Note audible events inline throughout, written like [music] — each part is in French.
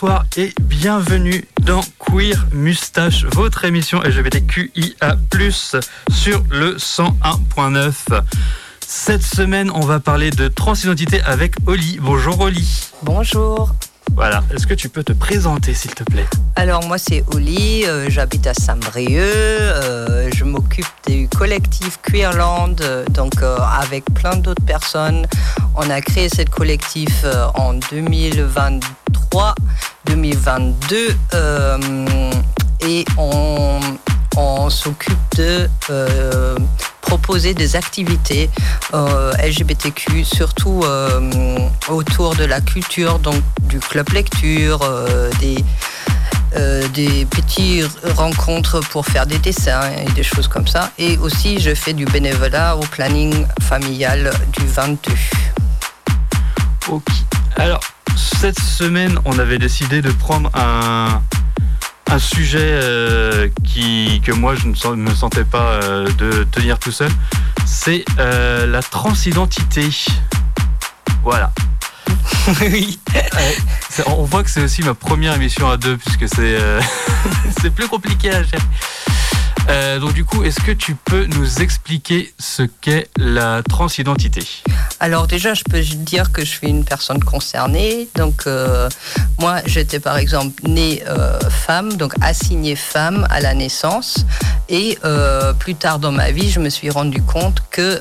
bonsoir et bienvenue dans Queer Mustache, votre émission LGBTQIA+, sur le 101.9. Cette semaine, on va parler de transidentité avec Oli. Bonjour Oli. Bonjour. Voilà, est-ce que tu peux te présenter s'il te plaît? Alors moi c'est Oli, euh, j'habite à Saint-Brieuc, euh, je m'occupe du collectif Queerland, euh, donc avec plein d'autres personnes. On a créé cette collectif en 2023, 2022 et on, s'occupe de proposer des activités euh, LGBTQ, surtout euh, autour de la culture, donc du club lecture, euh, des, des petites rencontres pour faire des dessins et des choses comme ça. Et aussi, je fais du bénévolat au planning familial du 22. Ok. Alors, cette semaine, on avait décidé de prendre un, un sujet euh, qui, que moi je ne me sentais pas euh, de tenir tout seul, c'est euh, la transidentité. Voilà. [laughs] oui. on voit que c'est aussi ma première émission à deux, puisque c'est [laughs] c'est plus compliqué à gérer. Euh, donc du coup, est-ce que tu peux nous expliquer ce qu'est la transidentité? Alors déjà, je peux dire que je suis une personne concernée. Donc euh, moi, j'étais par exemple née euh, femme, donc assignée femme à la naissance. Et plus tard dans ma vie, je me suis rendu compte que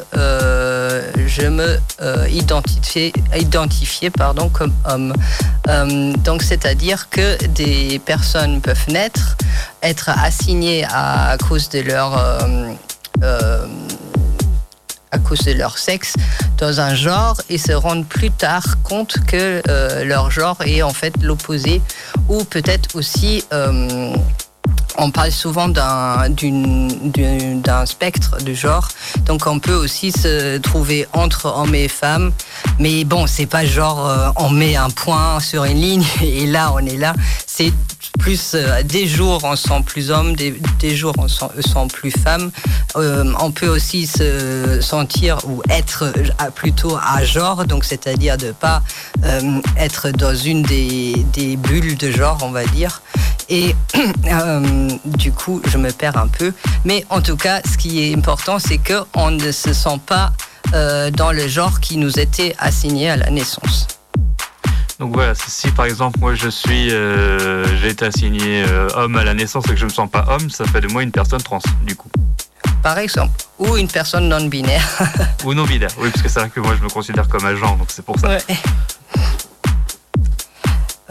je me identifiais, identifiais pardon, comme homme. donc c'est-à-dire que des personnes peuvent naître, être assignées à cause de leur euh, euh, à cause de leur sexe dans un genre et se rendre plus tard compte que euh, leur genre est en fait l'opposé ou peut-être aussi on parle souvent d'un spectre de genre, donc on peut aussi se trouver entre hommes et femmes, mais bon, c'est pas genre on met un point sur une ligne [laughs] et là on est là, c'est plus euh, des jours on sent plus homme, des, jours on sent, sent plus femme. Euh, on peut aussi se sentir ou être euh, plutôt à genre, donc c'est-à-dire de pas être dans une des, des, bulles de genre, on va dire. Et [clears throat] du coup, je me perds un peu. Mais en tout cas, ce qui est important, c'est qu'on ne se sent pas dans le genre qui nous était assigné à la naissance. Donc voilà, si par exemple moi je suis, euh, j'ai été assigné euh, homme à la naissance et que je ne me sens pas homme, ça fait de moi une personne trans du coup. Par exemple, ou une personne non binaire. [laughs] ou non binaire, oui, parce que c'est vrai que moi je me considère comme agent, donc c'est pour ça.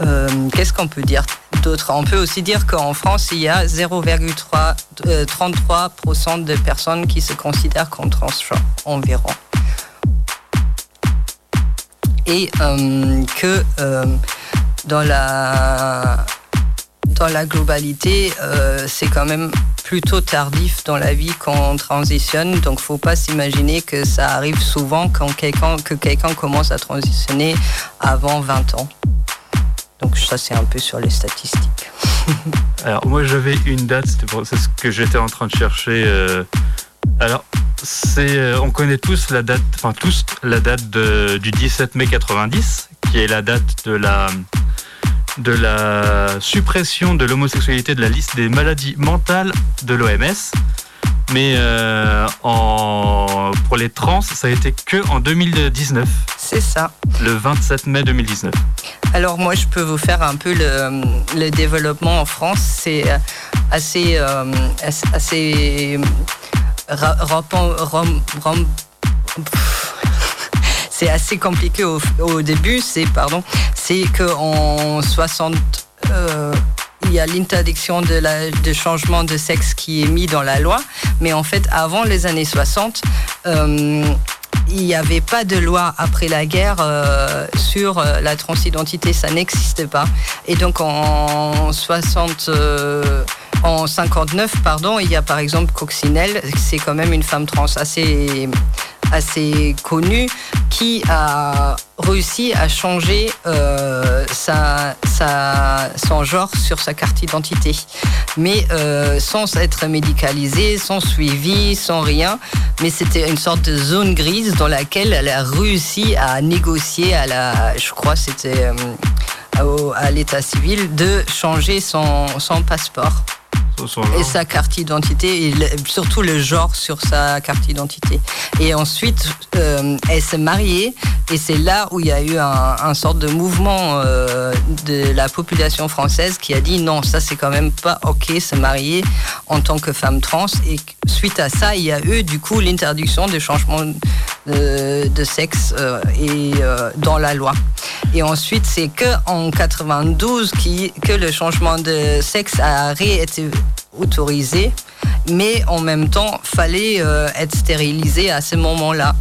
Euh, qu'est-ce qu'on peut dire d'autre? On peut aussi dire qu'en France, il y a 0,33% de personnes qui se considèrent comme transgenres environ et euh, que euh, dans la dans la globalité, euh, c'est quand même plutôt tardif dans la vie qu'on transitionne. Donc, faut pas s'imaginer que ça arrive souvent quand quelqu'un que quelqu'un commence à transitionner avant 20 ans. Donc, ça, c'est un peu sur les statistiques. [laughs] Alors, moi, j'avais une date, c'est ce que j'étais en train de chercher. Alors, c'est, euh, on connaît tous la date, enfin tous la date du 17 mai 90, qui est la date de la de la suppression de l'homosexualité de la liste des maladies mentales de l'OMS. Mais euh, en, pour les trans, ça a été que en 2019. C'est ça. Le 27 mai 2019. Alors moi, je peux vous faire un peu le, développement en France. C'est assez, euh, assez [laughs] c'est assez compliqué au, début. C'est pardon, c'est que en 60 euh, il y a l'interdiction de, la, de changement de sexe qui est mis dans la loi, mais en fait avant les années 60 euh, il n'y avait pas de loi après la guerre euh, sur la transidentité, ça n'existe pas. Et donc en 60, en 59, pardon, il y a par exemple Coccinelle, c'est quand même une femme trans assez, assez connue, qui a réussi à changer euh, sa, son genre sur sa carte d'identité. Mais euh, sans être médicalisée, sans suivi, sans rien. Mais c'était une sorte de zone grise dans laquelle elle a réussi à négocier à la, je crois, c'était... Euh, à l'état civil de changer son, son passeport et sa carte d'identité et surtout le genre sur sa carte d'identité. Et ensuite, euh, elle s'est mariée et c'est là où il y a eu un, un sorte de mouvement euh, de la population française qui a dit non, ça c'est quand même pas ok, se marier en tant que femme trans. Suite à ça, il y a eu du coup l'interdiction des changements de, sexe euh, et dans la loi. Et ensuite, c'est que en 92 qui, que le changement de sexe a été autorisé, mais en même temps, fallait euh, être stérilisé à ce moment-là.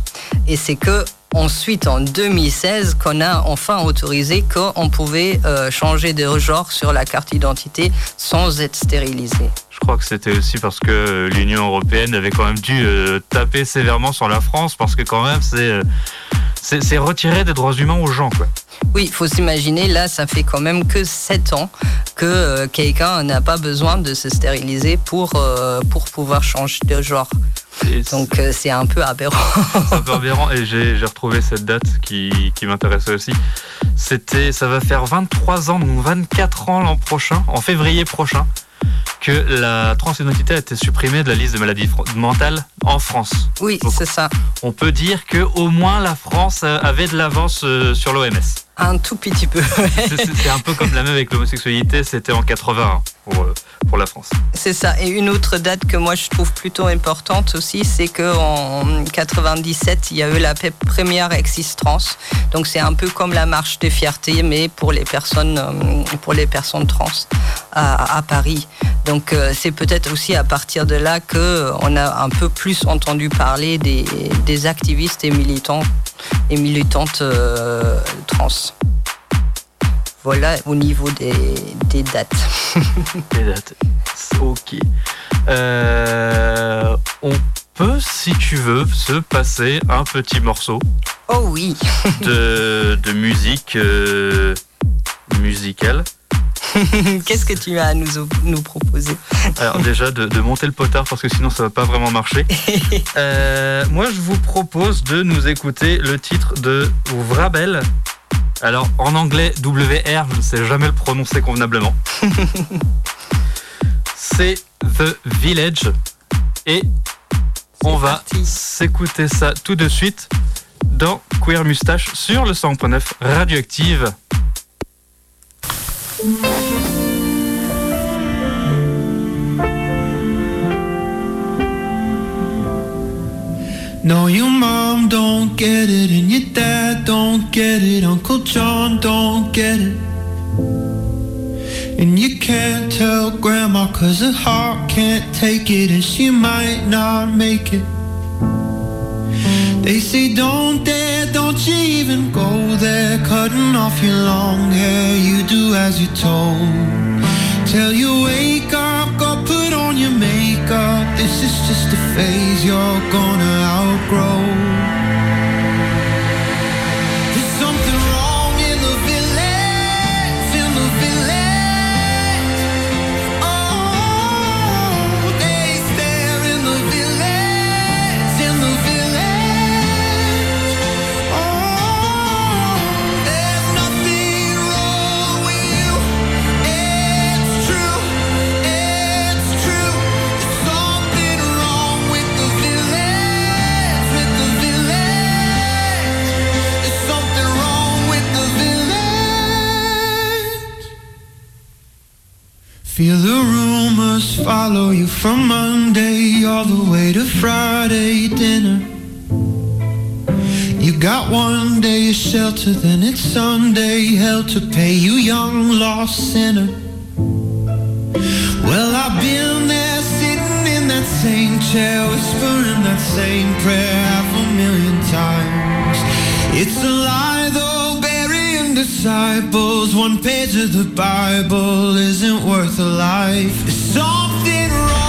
Et c'est que ensuite, en 2016, qu'on a enfin autorisé qu'on pouvait euh, changer de genre sur la carte d'identité sans être stérilisé. Je crois que c'était aussi parce que l'Union européenne avait quand même dû euh, taper sévèrement sur la France, parce que quand même, c'est c'est retirer des droits humains aux gens, quoi. Oui, il faut s'imaginer, là, ça fait quand même que 7 ans que euh, quelqu'un n'a pas besoin de se stériliser pour, euh, pour pouvoir changer de genre. Donc euh, c'est un peu aberrant. C'est un peu aberrant et j'ai retrouvé cette date qui, qui m'intéressait aussi. C'était, ça va faire 23 ans, donc 24 ans l'an prochain, en février prochain que la transidentité a été supprimée de la liste de maladies mentales en France. Oui, c'est ça. On peut dire que au moins la France avait de l'avance euh, sur l'OMS. Un tout petit peu. [laughs] c'est un peu comme la même avec l'homosexualité, c'était en 80 pour, euh, pour la France. C'est ça. Et une autre date que moi je trouve plutôt importante aussi, c'est qu'en 97, il y a eu la première existence. Donc c'est un peu comme la marche des fiertés, mais pour les personnes, euh, pour les personnes trans à, Paris. Donc euh, c'est peut-être aussi à partir de là qu'on a un peu plus entendu parler des, des activistes et militants et militantes trans. Voilà au niveau des, des dates. [laughs] des dates. Ok. Euh, on peut, si tu veux, se passer un petit morceau. Oh oui. [laughs] de, de musique euh, musicale. [laughs] Qu'est-ce que tu as à nous, nous proposer? Alors déjà de, de, monter le potard parce que sinon ça va pas vraiment marcher. Euh, moi je vous propose de nous écouter le titre de Vrabel alors en anglais, WR, je ne sais jamais le prononcer convenablement. [laughs] C'est The Village. Et on va s'écouter ça tout de suite dans Queer Mustache sur le 100.9 Radioactive. No, your mom don't get it, and your dad don't get it, Uncle John don't get it. And you can't tell grandma cause her heart can't take it and she might not make it. They say don't dare, don't you even go there Cutting off your long hair, you do as you're told Tell you wake up, go put on your makeup This is just a phase you're gonna outgrow Feel the rumors follow you from Monday all the way to Friday dinner. You got one day of shelter, then it's Sunday hell to pay you young lost sinner. Well, I've been there sitting in that same chair, whispering that same prayer half a million times. It's a lie disciples. One page of the Bible isn't worth a life. Something wrong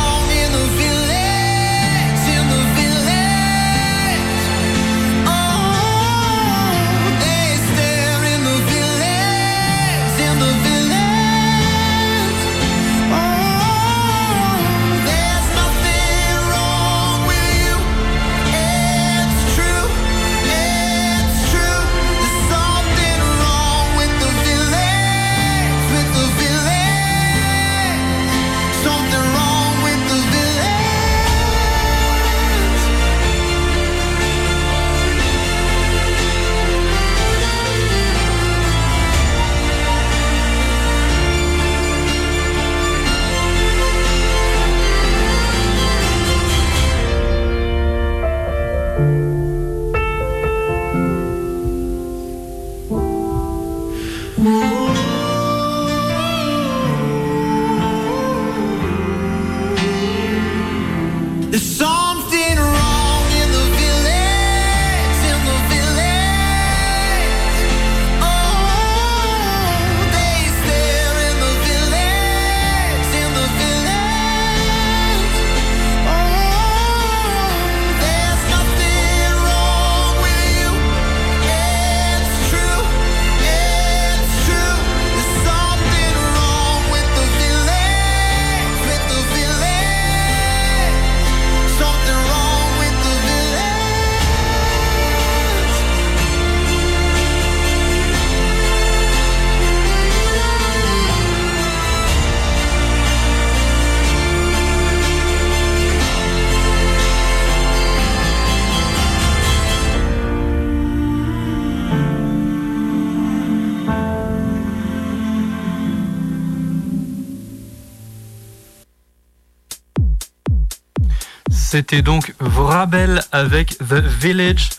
c'était donc Vrabel avec The Village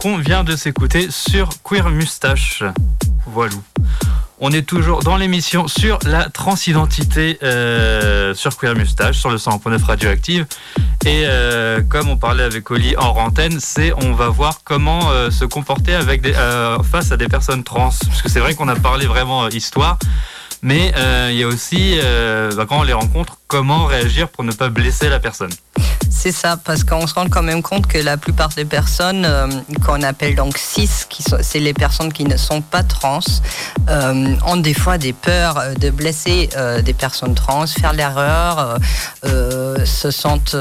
qu'on vient de s'écouter sur Queer Mustache. Voilà. On est toujours dans l'émission sur la transidentité euh, sur Queer Mustache, sur le 100.9 radioactive. Et euh, comme on parlait avec Oli en antenne, c'est on va voir comment euh, se comporter avec des, face à des personnes trans. Parce que c'est vrai qu'on a parlé vraiment histoire, mais il y a aussi, bah, quand on les rencontre, comment réagir pour ne pas blesser la personne. C'est ça, parce qu'on se rend quand même compte que la plupart des personnes euh, qu'on appelle donc cis, c'est les personnes qui ne sont pas trans, euh, ont des fois des peurs euh, de blesser des personnes trans, faire l'erreur, se sentent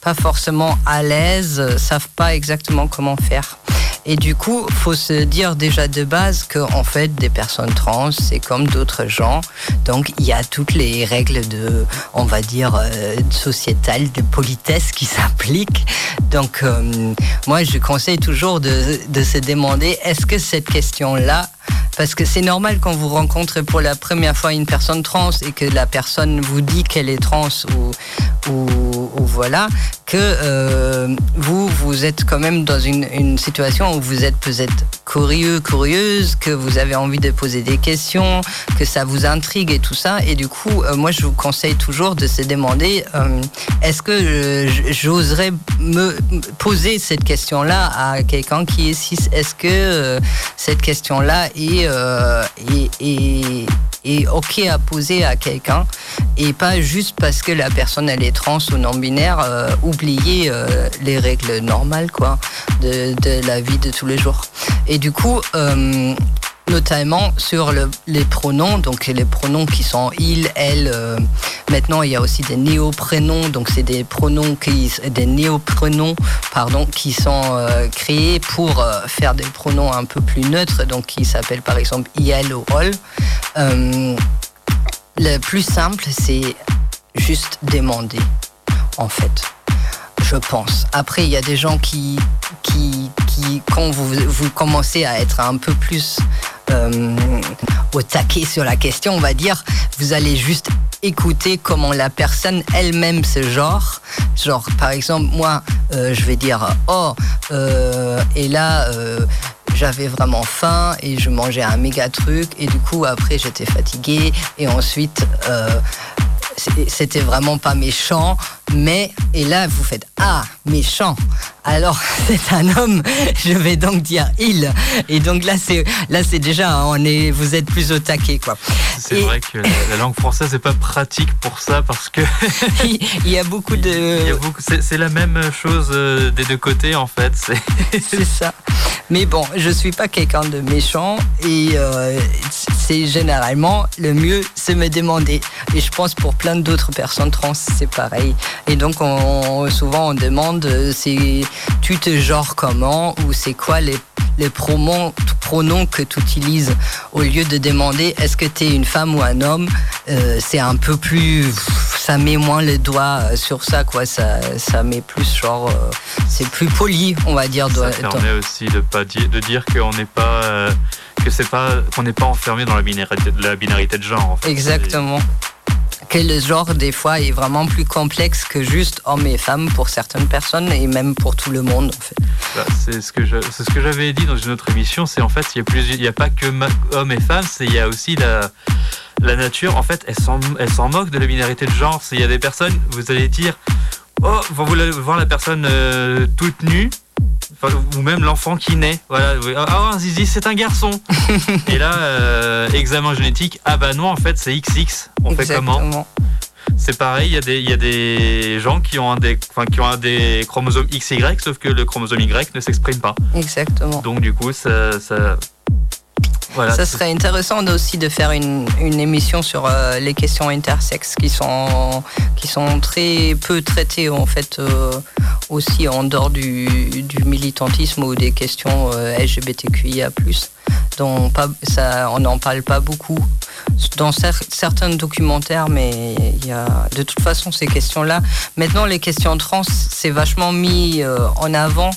pas forcément à l'aise, savent pas exactement comment faire. Et du coup, faut se dire déjà de base que en fait, des personnes trans, c'est comme d'autres gens. Donc, il y a toutes les règles de, on va dire, euh, sociétales, de politesse qui [laughs] s'appliquent. Donc, euh, moi, je conseille toujours de, de se demander est-ce que cette question-là parce que c'est normal quand vous rencontrez pour la première fois une personne trans et que la personne vous dit qu'elle est trans ou, ou, voilà, que euh, vous, vous êtes quand même dans une, situation où vous êtes peut-être curieux, curieuse, que vous avez envie de poser des questions, que ça vous intrigue et tout ça. Et du coup, euh, moi, je vous conseille toujours de se demander euh, est-ce que j'oserais me poser cette question-là à quelqu'un qui est cis? Est-ce que cette question-là euh, et, ok à poser à quelqu'un et pas juste parce que la personne elle est trans ou non binaire euh, oublier euh, les règles normales quoi de, la vie de tous les jours. Et du coup notamment sur les pronoms, donc les pronoms qui sont il, elle. Euh, maintenant, il y a aussi des néoprénoms, donc c'est des pronoms qui, des pardon, qui sont euh, créés pour euh, faire des pronoms un peu plus neutres, donc qui s'appellent par exemple il ou le plus simple, c'est juste demander, en fait je pense. Après, il y a des gens qui, qui, quand vous, vous commencez à être un peu plus euh, au taquet sur la question, on va dire, vous allez juste écouter comment la personne elle-même se genre. Genre, par exemple, moi, euh, je vais dire, oh, euh, et là, j'avais vraiment faim et je mangeais un méga truc et du coup après j'étais fatiguée et ensuite c'était vraiment pas méchant, mais, et là vous faites, ah, méchant, alors [laughs] c'est un homme, [laughs] je vais donc dire il. Et donc là, c'est, là, c'est déjà, on est, vous êtes plus au taquet, quoi. C'est vrai que la, langue française n'est pas pratique pour ça parce que. [laughs] il y a beaucoup de. c'est, la même chose euh, des deux côtés, en fait. C'est, ça. Mais bon, je suis pas quelqu'un de méchant et euh, c'est généralement le mieux, c'est me demander. Et je pense pour plein d'autres personnes trans, c'est pareil. Et donc, on, souvent, on demande, euh, c'est tu te genres comment ou c'est quoi les, les pronoms, pronoms que tu utilises? Au lieu de demander est-ce que tu es une femme ou un homme. Euh, c'est un peu plus. Ça met moins les doigts euh, sur ça, quoi. Ça, ça met plus genre. c'est plus poli, on va dire. Ça permet aussi de, pas dire, de dire qu'on n'est pas. que c'est pas qu'on n'est pas enfermé dans la binarité, la binarité de genre. Exactement que le genre des fois est vraiment plus complexe que juste hommes et femmes pour certaines personnes et même pour tout le monde en fait. Bah, c'est ce que c'est ce que j'avais dit dans une autre émission, c'est en fait il y a plus il y a pas que hommes et femmes, c'est il y a aussi la la nature en fait elle s'en elle s'en moque de la binarité de genre. Il y a des personnes vous allez dire oh vous voulez voir la personne euh, toute nue ou même l'enfant qui naît. Voilà, ah, Zizi, c'est un garçon. [laughs] et là, euh, examen génétique, ah bah non, en fait, c'est XX. On fait comment c'est pareil, il y, a des, y a des gens qui ont, un des, qui ont un des chromosomes XY, sauf que le chromosome Y ne s'exprime pas. Exactement. Donc du coup, ça, ça ça serait intéressant aussi de faire une, émission sur euh, les questions intersexes qui sont, qui sont très peu traitées en fait euh, aussi en dehors du, militantisme ou des questions euh, LGBTQIA+. On n'en parle pas beaucoup dans certains documentaires, mais il y a de toute façon ces questions-là. Maintenant, les questions trans, c'est vachement mis en avant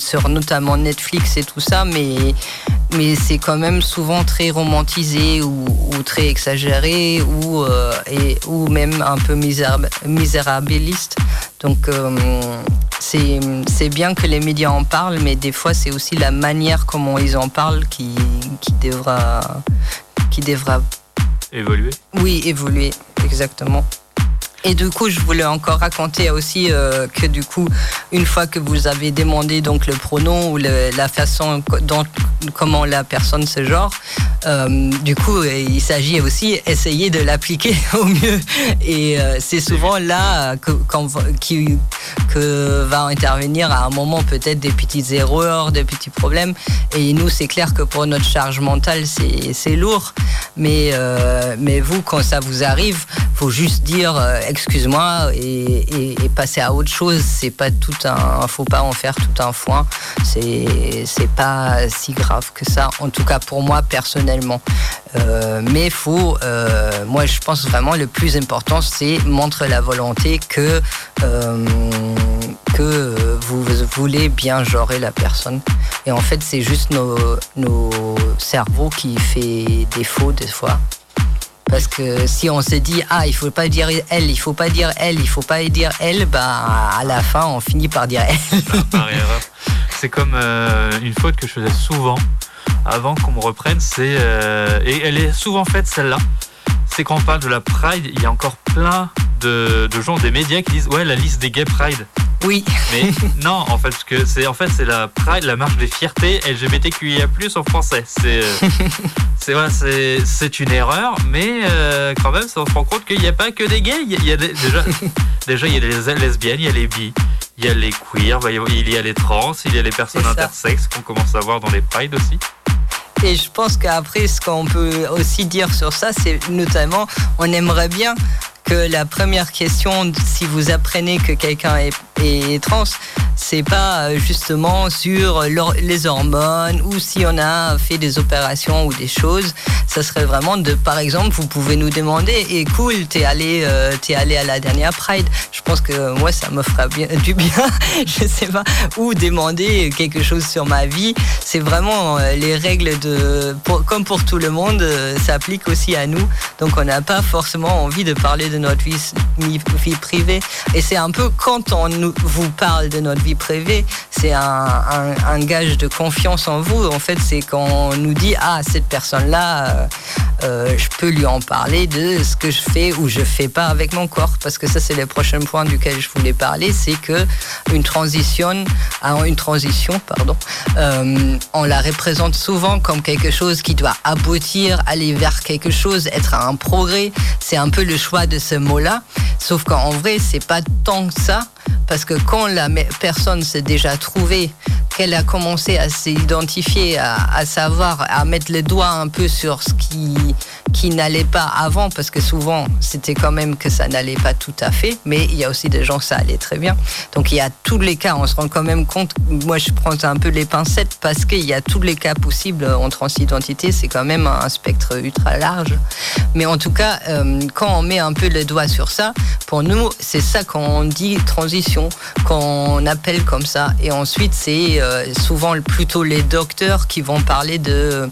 sur notamment Netflix et tout ça, mais c'est quand même souvent très romantisé ou, très exagéré ou, euh, ou même un peu misérabiliste. Donc c'est bien que les médias en parlent, mais des fois c'est aussi la manière comment ils en parlent qui, qui devra qui devra évoluer. Oui, évoluer, exactement. Et du coup, je voulais encore raconter aussi euh, que du coup, une fois que vous avez demandé donc le pronom ou la façon dont comment la personne se genre, euh, du coup, il s'agit aussi d'essayer de l'appliquer [laughs] au mieux. Et euh, c'est souvent là que, qui, que va intervenir à un moment peut-être des petites erreurs, des petits problèmes. Et nous, c'est clair que pour notre charge mentale, c'est lourd. Mais, mais vous, quand ça vous arrive, faut juste dire excuse-moi et, passer à autre chose. C'est pas tout un, faut pas en faire tout un foin. C'est c'est pas si grave que ça. En tout cas pour moi personnellement. Euh, mais faut, euh, moi je pense vraiment le plus important c'est montrer la volonté que euh, que vous voulez bien genrer la personne. Et en fait c'est juste nos, nos cerveaux qui fait défaut des fois. Parce que si on se dit ah il faut pas dire elle, il faut pas dire elle, il faut pas dire elle, bah à la fin on finit par dire elle. [laughs] C'est comme euh, une faute que je faisais souvent avant qu'on me reprenne, c'est euh, et elle est souvent faite celle-là. C'est quand on parle de la Pride, il y a encore plein de, de gens des médias qui disent ouais la liste des gay Pride. Oui. Mais [laughs] non, en fait, parce que c'est en fait c'est la Pride, la marche des fiertés LGBTQIA+ en français. C'est [laughs] c'est voilà, c'est une erreur, mais euh, quand même, on se rend compte qu'il n'y a pas que des gays. Il y a, déjà [laughs] déjà il y a les lesbiennes, il y a les bi, il y a les queers, il y a les trans, il y a les personnes intersexes qu'on commence à voir dans les prides aussi. Et je pense qu'après, ce qu'on peut aussi dire sur ça, c'est notamment, on aimerait bien que la première question, si vous apprenez que quelqu'un est, est, trans, c'est pas euh, justement sur les hormones ou si on a fait des opérations ou des choses. Ça serait vraiment de, par exemple, vous pouvez nous demander, et cool, t'es allé, euh, es allé à la dernière Pride. Je pense que moi, ça me fera [laughs] du bien, je sais pas, ou demander quelque chose sur ma vie. C'est vraiment euh, les règles de, comme pour tout le monde, ça applique aussi à nous. Donc, on n'a pas forcément envie de parler de notre vie, vie privée. Et c'est un peu quand on vous parle de notre vie privée, c'est un, gage de confiance en vous. En fait, c'est quand on nous dit ah cette personne-là, euh, euh, je peux lui en parler de ce que je fais ou je fais pas avec mon corps, parce que ça c'est le prochain point duquel je voulais parler, c'est que une transition, une transition, pardon, euh, on la représente souvent comme quelque chose qui doit aboutir, aller vers quelque chose, être un progrès. C'est un peu le choix de ce mot-là. Sauf qu'en vrai, c'est pas tant que ça, parce que quand la personne s'est déjà trouvée, qu'elle a commencé à s'identifier, à, savoir, à mettre les doigts un peu sur ce qui, qui n'allait pas avant, parce que souvent, c'était quand même que ça n'allait pas tout à fait, mais il y a aussi des gens que ça allait très bien. Donc il y a tous les cas, on se rend quand même compte, moi je prends un peu les pincettes, parce qu'il y a tous les cas possibles en transidentité, c'est quand même un spectre ultra large. Mais en tout cas, euh, quand on met un peu le doigt sur ça, pour nous, c'est ça qu'on dit qu'on appelle comme ça. Et ensuite, c'est euh, souvent plutôt les docteurs qui vont parler de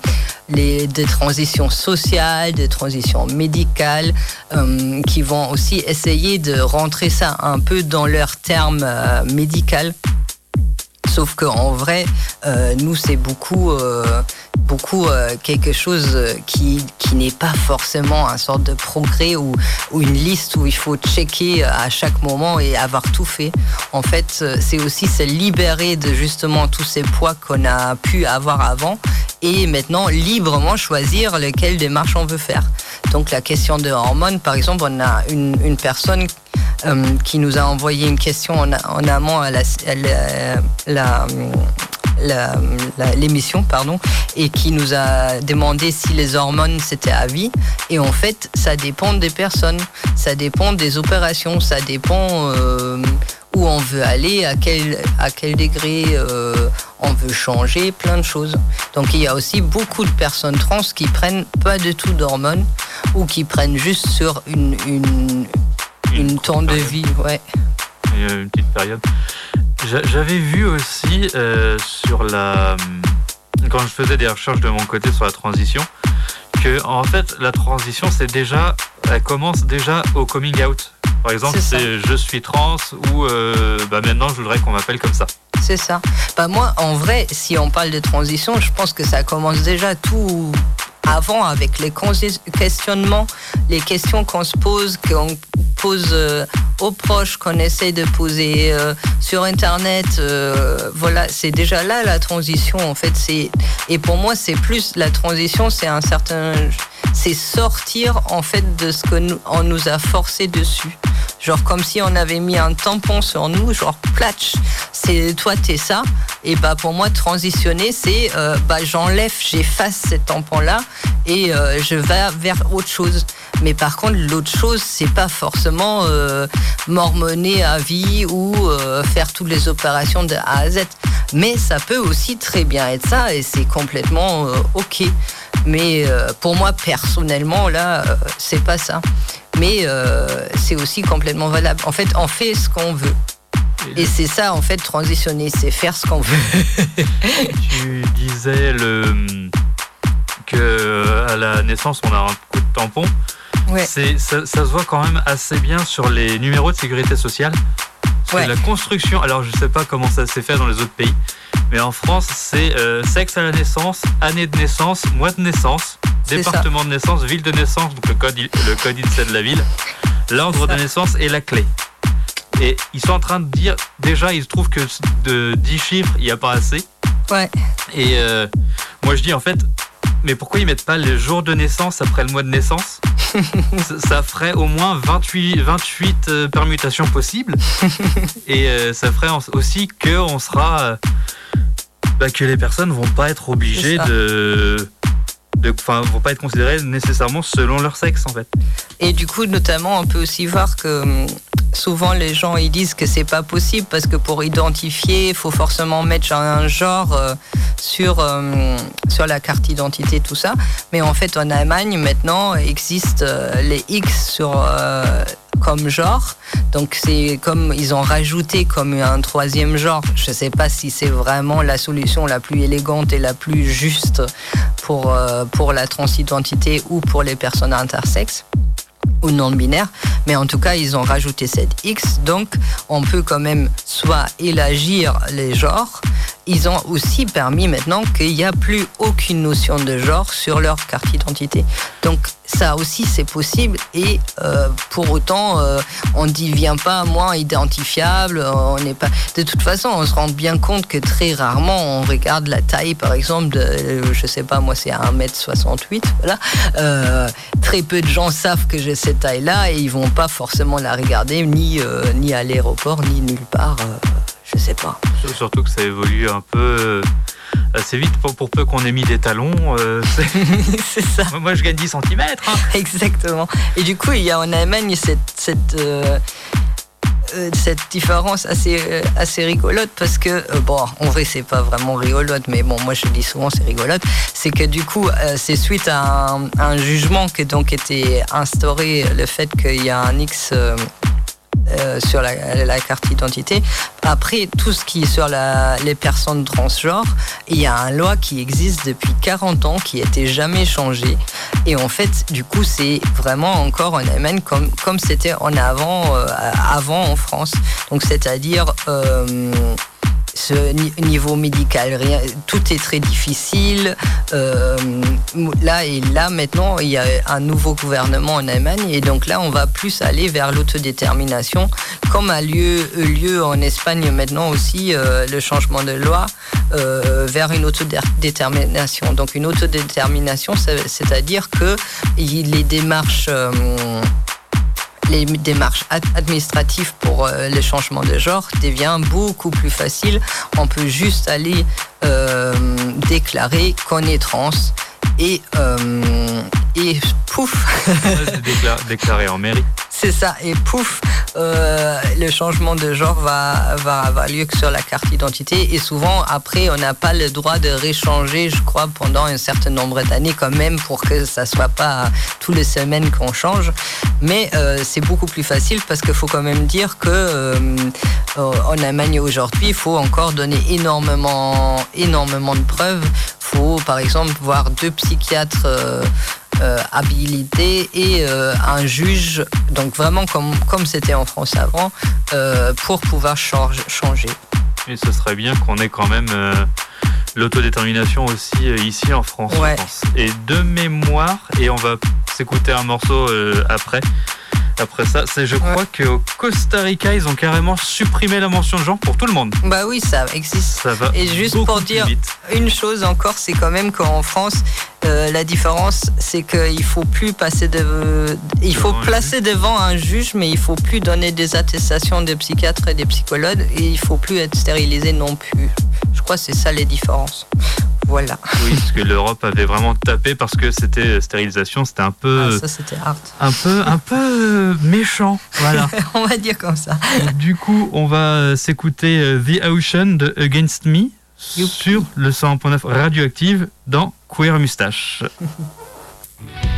des transitions sociales, des transitions médicales, euh, qui vont aussi essayer de rentrer ça un peu dans leur terme euh, médical. Sauf qu'en vrai, nous, c'est beaucoup, beaucoup euh, quelque chose qui, qui n'est pas forcément un sorte de progrès ou, ou, une liste où il faut checker à chaque moment et avoir tout fait. En fait, c'est aussi se libérer de justement tous ces poids qu'on a pu avoir avant et maintenant librement choisir lequel démarche on veut faire. Donc la question de hormones, par exemple, on a une, une personne euh, qui nous a envoyé une question en, amont à l'émission, pardon, et qui nous a demandé si les hormones c'était à vie. Et en fait, ça dépend des personnes, ça dépend des opérations, ça dépend euh, où on veut aller, à quel, à quel degré euh, on veut changer, plein de choses. Donc il y a aussi beaucoup de personnes trans qui prennent pas du tout d'hormones ou qui prennent juste sur une, une une, temps de vie, ouais. une petite période. J'avais vu aussi euh, sur la, quand je faisais des recherches de mon côté sur la transition, que en fait la transition c'est déjà, elle commence déjà au coming out. Par exemple, c'est je suis trans ou euh, bah maintenant je voudrais qu'on m'appelle comme ça. C'est ça. Bah moi, en vrai, si on parle de transition, je pense que ça commence déjà tout avant avec les questionnements, les questions qu'on se pose, qu'on pose euh, aux proches, qu'on essaie de poser euh, sur Internet. Euh, voilà, c'est déjà là la transition en fait. C'est et pour moi c'est plus la transition, c'est un certain, c'est sortir en fait de ce nous, on nous a forcé dessus. Genre comme si on avait mis un tampon sur nous, genre platch, c'est toi t'es ça. Et bah pour moi transitionner c'est bah j'enlève, j'efface ce tampon là et euh, je vais vers autre chose. Mais par contre, l'autre chose, c'est pas forcément euh, mormonner à vie ou euh, faire toutes les opérations de A à Z. Mais ça peut aussi très bien être ça et c'est complètement ok. Mais pour moi, personnellement, là, c'est pas ça. Mais c'est aussi complètement valable. En fait, on fait ce qu'on veut. Et c'est ça, en fait, transitionner, c'est faire ce qu'on veut. [laughs] tu disais le à euh, la naissance, on a un coup de tampon. C'est, ça, se voit quand même assez bien sur les numéros de sécurité sociale. La construction, alors je sais pas comment ça s'est fait dans les autres pays, mais en France, c'est euh, sexe à la naissance, année de naissance, mois de naissance, département de naissance, ville de naissance, donc le code, le code INSEE de la ville, l'ordre de naissance et la clé. Et ils sont en train de dire, déjà, ils trouvent que de 10 chiffres, il n'y a pas assez. Ouais. Et euh, moi, je dis, en fait, mais pourquoi ils mettent pas le jour de naissance après le mois de naissance [laughs] ça, ferait au moins 28, 28 euh, permutations possibles. [laughs] Et euh, ça ferait aussi que on sera. Euh, bah, que les personnes vont pas être obligées de enfin, vont pas être considérées nécessairement selon leur sexe en fait. Et du coup, notamment, on peut aussi voir que hum, souvent les gens ils disent que c'est pas possible parce que pour identifier, il faut forcément mettre un genre euh, sur hum, sur la carte d'identité tout ça. Mais en fait, en Allemagne maintenant existe euh, les X sur euh, comme genre. Donc c'est comme ils ont rajouté comme un troisième genre. Je ne sais pas si c'est vraiment la solution la plus élégante et la plus juste pour, euh, pour la transidentité ou pour les personnes intersexes ou non binaires, mais en tout cas ils ont rajouté cette X, donc on peut quand même soit élargir les genres. Ils ont aussi permis maintenant qu'il n'y a plus aucune notion de genre sur leur carte d'identité. Donc ça aussi c'est possible. Et euh, pour autant euh, on ne devient pas moins identifiable on n'est pas. De toute façon on se rend bien compte que très rarement on regarde la taille par exemple de je sais pas moi c'est 1m68 voilà. Euh, très peu de gens savent que j'ai cette taille là et ils vont pas forcément la regarder ni ni à l'aéroport ni nulle part je sais pas surtout que ça évolue un peu assez vite pour, peu qu'on ait mis des talons. Euh, [laughs] [laughs] c'est ça. Moi, je gagne 10 cm. Hein. [laughs] Exactement. Et du coup, il y a en Allemagne cette, cette, euh, euh, cette différence assez, assez rigolote parce que, bon, en vrai, c'est pas vraiment rigolote, mais bon, moi, je dis souvent c'est rigolote. C'est que du coup, c'est suite à un, un, jugement qui donc été instauré, le fait qu'il y a un X euh, sur la, carte d'identité. Après, tout ce qui est sur les personnes transgenres, il y a une loi qui existe depuis 40 ans qui n'était jamais changée. Et en fait, du coup, c'est vraiment encore en Allemagne comme comme c'était en avant, euh, avant en France. Donc, c'est-à-dire euh, ce niveau médical. Rien, tout est très difficile. Euh, là et là, maintenant, il y a un nouveau gouvernement en Allemagne et donc là, on va plus aller vers l'autodétermination, comme a lieu, lieu en Espagne maintenant aussi euh, le changement de loi euh, vers une autodétermination. Donc une autodétermination, c'est-à-dire que les démarches les démarches administratives pour euh, les changements de genre devient beaucoup plus facile. On peut juste aller euh, déclarer qu'on est trans et, euh, et pouf Déclarer en mairie. C'est ça, et pouf, euh, le changement de genre va, va avoir lieu que sur la carte d'identité. Et souvent, après, on n'a pas le droit de réchanger, je crois, pendant un certain nombre d'années quand même, pour que ça soit pas tous les semaines qu'on change. Mais euh, c'est beaucoup plus facile parce qu'il faut quand même dire que euh, en Allemagne aujourd'hui, il faut encore donner énormément, énormément de preuves faut par exemple voir deux psychiatres euh, euh, habilités et euh, un juge, donc vraiment comme comme c'était en France avant, euh, pour pouvoir change- changer. Et ce serait bien qu'on ait quand même l'autodétermination aussi ici en France, Ouais. je pense. Et de mémoire, et on va s'écouter un morceau après. Après ça, c'est je crois qu'au Costa Rica, ils ont carrément supprimé la mention de genre pour tout le monde. Bah oui, ça existe. Ça va Et juste pour dire vite. une chose encore, c'est quand même qu'en France, euh, la différence, c'est qu'il faut plus passer de, il faut Devant un placer devant un juge, mais il faut plus donner des attestations des psychiatres et des psychologues, et il faut plus être stérilisé non plus. Je crois que c'est ça les différences. [laughs] Voilà. Oui, parce que l'Europe avait vraiment tapé parce que c'était euh, stérilisation, c'était un peu, Ah, ça c'était hard. un peu, un peu euh, méchant. Voilà. [laughs] On va dire comme ça. du coup, on va s'écouter The Ocean de Against Me. Sur le 100.9 radioactive dans Queer Mustache. [laughs]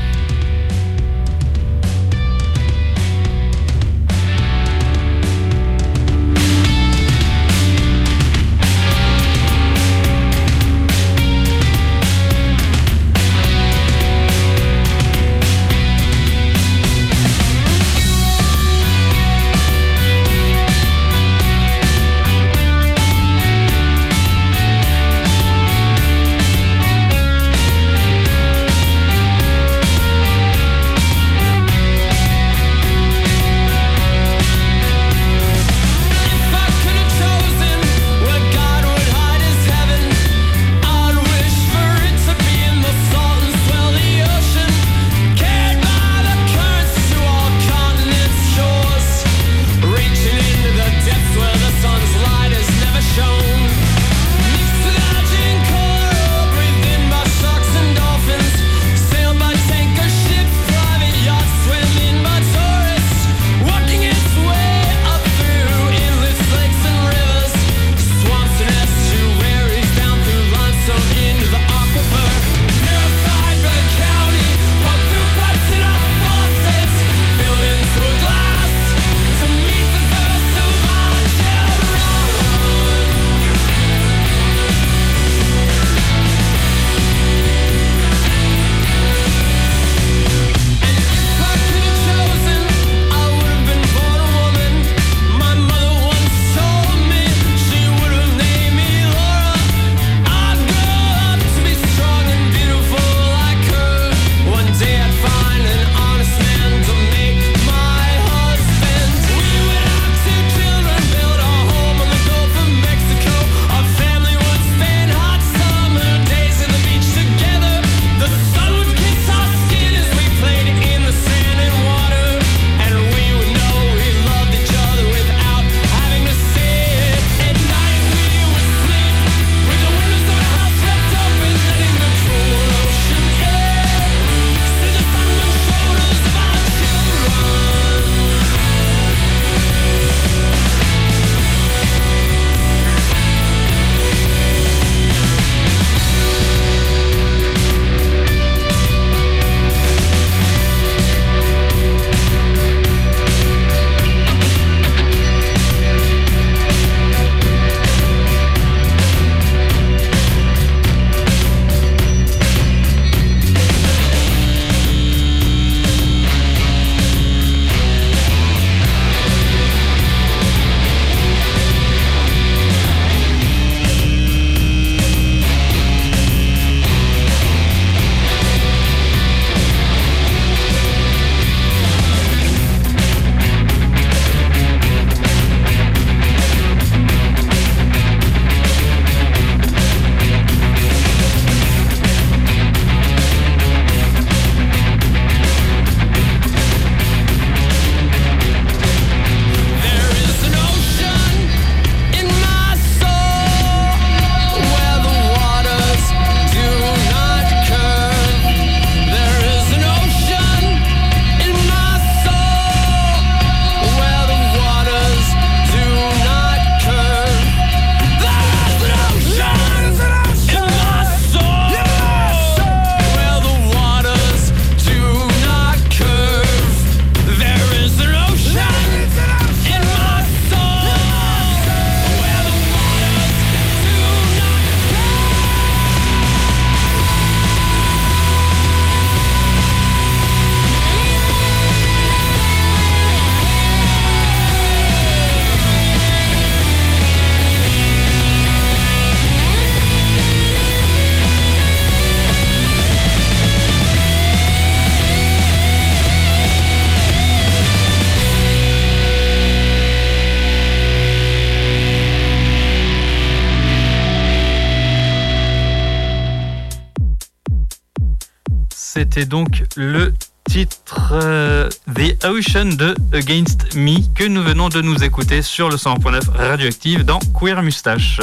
c'était donc le titre euh, The Ocean de Against Me que nous venons de nous écouter sur le 100.9 Radioactive dans Queer Mustache.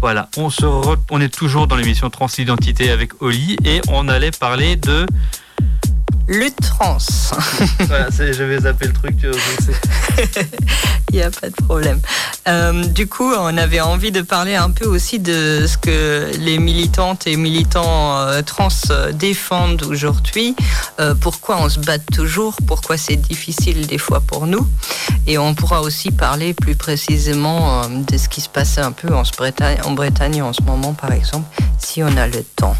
Voilà, on, se on est toujours dans l'émission Transidentité avec Oli et on allait parler de Lutte trans. [laughs] voilà, j'avais zappé le truc, [laughs] Il n'y a pas de problème. Euh, du coup, on avait envie de parler un peu aussi de ce que les militantes et militants euh, trans défendent aujourd'hui, euh, pourquoi on se bat toujours, pourquoi c'est difficile des fois pour nous? Et on pourra aussi parler plus précisément de ce qui se passe un peu en Bretagne, en Bretagne en ce moment, par exemple, si on a le temps.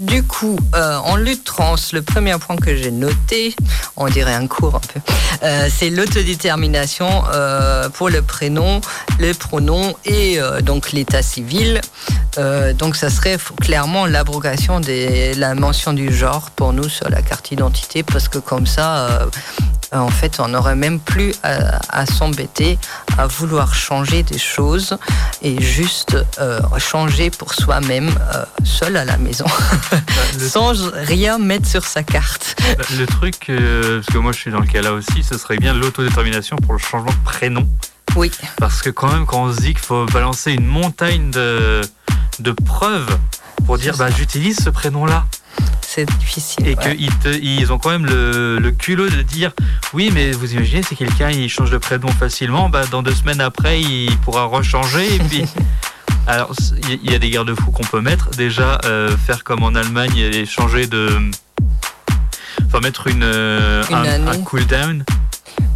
du coup, en lutte trans, le premier point que j'ai noté, on dirait un cours un peu, euh, c'est l'autodétermination euh, pour le prénom, le pronom et euh, donc l'état civil. donc ça serait clairement l'abrogation de la mention du genre pour nous sur la carte d'identité parce que comme ça en fait, on n'aurait même plus à, s'embêter, à vouloir changer des choses et juste changer pour soi-même, seul à la maison, [laughs] sans rien mettre sur sa carte. Bah, le truc, euh, parce que moi je suis dans le cas là aussi, ce serait bien l'autodétermination pour le changement de prénom. Oui. Parce que quand même, quand on se dit qu'il faut balancer une montagne de, de preuves pour dire bah, j'utilise ce prénom-là. C'est difficile. Et qu'ils ils ont quand même le, culot de dire oui, mais vous imaginez, si quelqu'un il change de prénom facilement, bah, dans deux semaines après, il pourra rechanger. Et puis. [laughs] Alors, il y a des garde-fous qu'on peut mettre. Déjà, euh, faire comme en Allemagne et changer de, Mettre une, euh, un, cooldown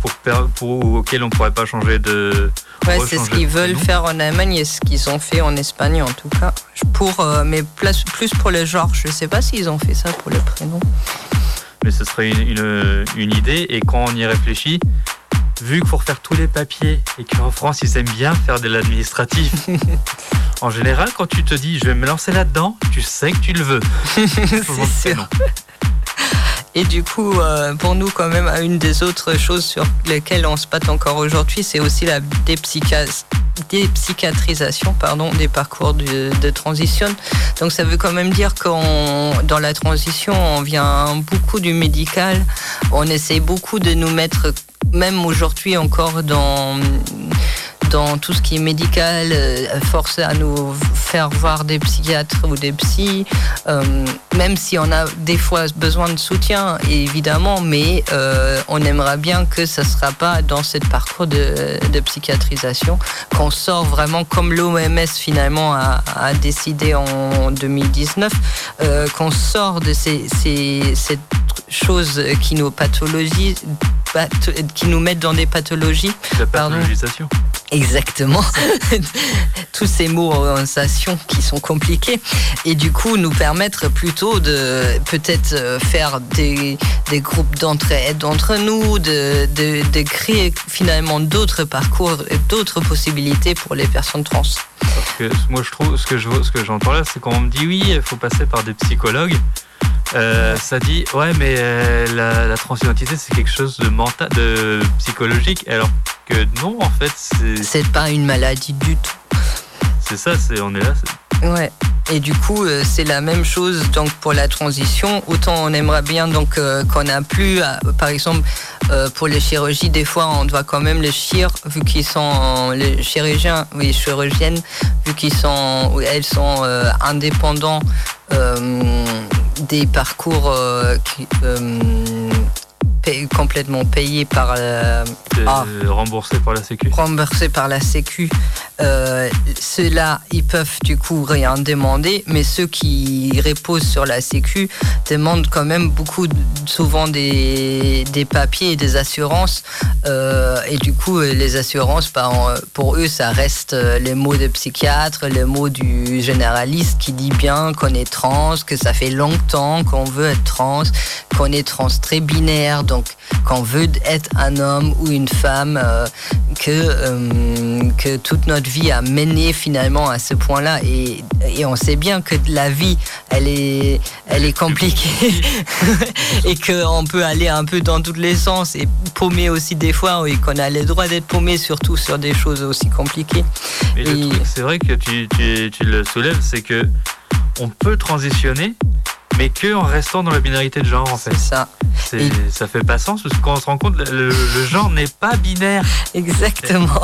pour, pour, auquel on ne pourrait pas changer de. Ouais, c'est ce qu'ils veulent faire en Allemagne et ce qu'ils ont fait en Espagne en tout cas. Pour, euh, mais plus, plus pour le genre. Je ne sais pas s'ils ont fait ça pour le prénom. Mais ce serait une, une, idée. Et quand on y réfléchit, vu qu'il faut refaire tous les papiers et qu'en France ils aiment bien faire de l'administratif, [laughs] en général, quand tu te dis je vais me lancer là-dedans, tu sais que tu le veux. [laughs] c'est sûr. Et du coup, euh, pour nous, quand même, une des autres choses sur lesquelles on se bat encore aujourd'hui, c'est aussi la dépsychiatrisation pardon, des parcours de, transition. Donc ça veut quand même dire que dans la transition, on vient beaucoup du médical. On essaie beaucoup de nous mettre, même aujourd'hui encore, dans dans tout ce qui est médical, euh, forcer à nous faire voir des psychiatres ou des psys, euh, même si on a des fois besoin de soutien, évidemment, mais euh, on aimerait bien que ça ne sera pas dans ce parcours de, psychiatrisation, qu'on sort vraiment comme l'OMS finalement a, décidé en 2019, qu'on sort de ces, ces, cette chose qui nous pathologie, qui nous mettent dans des pathologies. La pathologisation. Exactement. [laughs] Tous ces mots en qui sont compliqués. Et du coup, nous permettre plutôt de peut-être euh, faire des, des groupes d'entraide entre nous, de, de, créer finalement d'autres parcours et d'autres possibilités pour les personnes trans. Parce que moi, je trouve, ce que je ce que j'entends là, c'est qu'on me dit oui, il faut passer par des psychologues. Euh, ça dit ouais mais euh, la, la transidentité c'est quelque chose de mental de psychologique alors que non en fait c'est c'est pas une maladie du tout. C'est ça c'est on est là ouais. Et du coup euh, c'est la même chose donc pour la transition. Autant on aimerait bien donc qu'on a plus par exemple pour les chirurgies des fois on doit quand même les chir vu qu'ils sont les chirurgiens oui chirurgiennes vu qu'ils sont elles sont indépendants des parcours euh, qui, complètement payé par euh, ah, remboursé par la Sécu. Remboursé par la Sécu. Euh, Ceux-là, ils peuvent du coup rien demander, mais ceux qui reposent sur la Sécu demandent quand même beaucoup, souvent des, des papiers et des assurances. Euh, et du coup, les assurances, bah, pour eux, ça reste les mots de psychiatre, les mots du généraliste qui dit bien qu'on est trans, que ça fait longtemps qu'on veut être trans, qu'on est trans très binaire. Donc, qu'on veut être un homme ou une femme, euh, que, euh, que toute notre vie a mené finalement à ce point-là. Et, et, on sait bien que la vie, elle est, elle est compliquée [laughs] et qu'on peut aller un peu dans tous les sens et paumer aussi des fois et qu'on a le droit d'être paumé, surtout sur des choses aussi compliquées. c'est vrai que tu, tu, tu le soulèves, c'est que on peut transitionner mais que en restant dans la binarité de genre en fait. C'est ça. Et- Ça fait pas sens parce que quand on se rend compte, le, le genre n'est pas binaire. Exactement.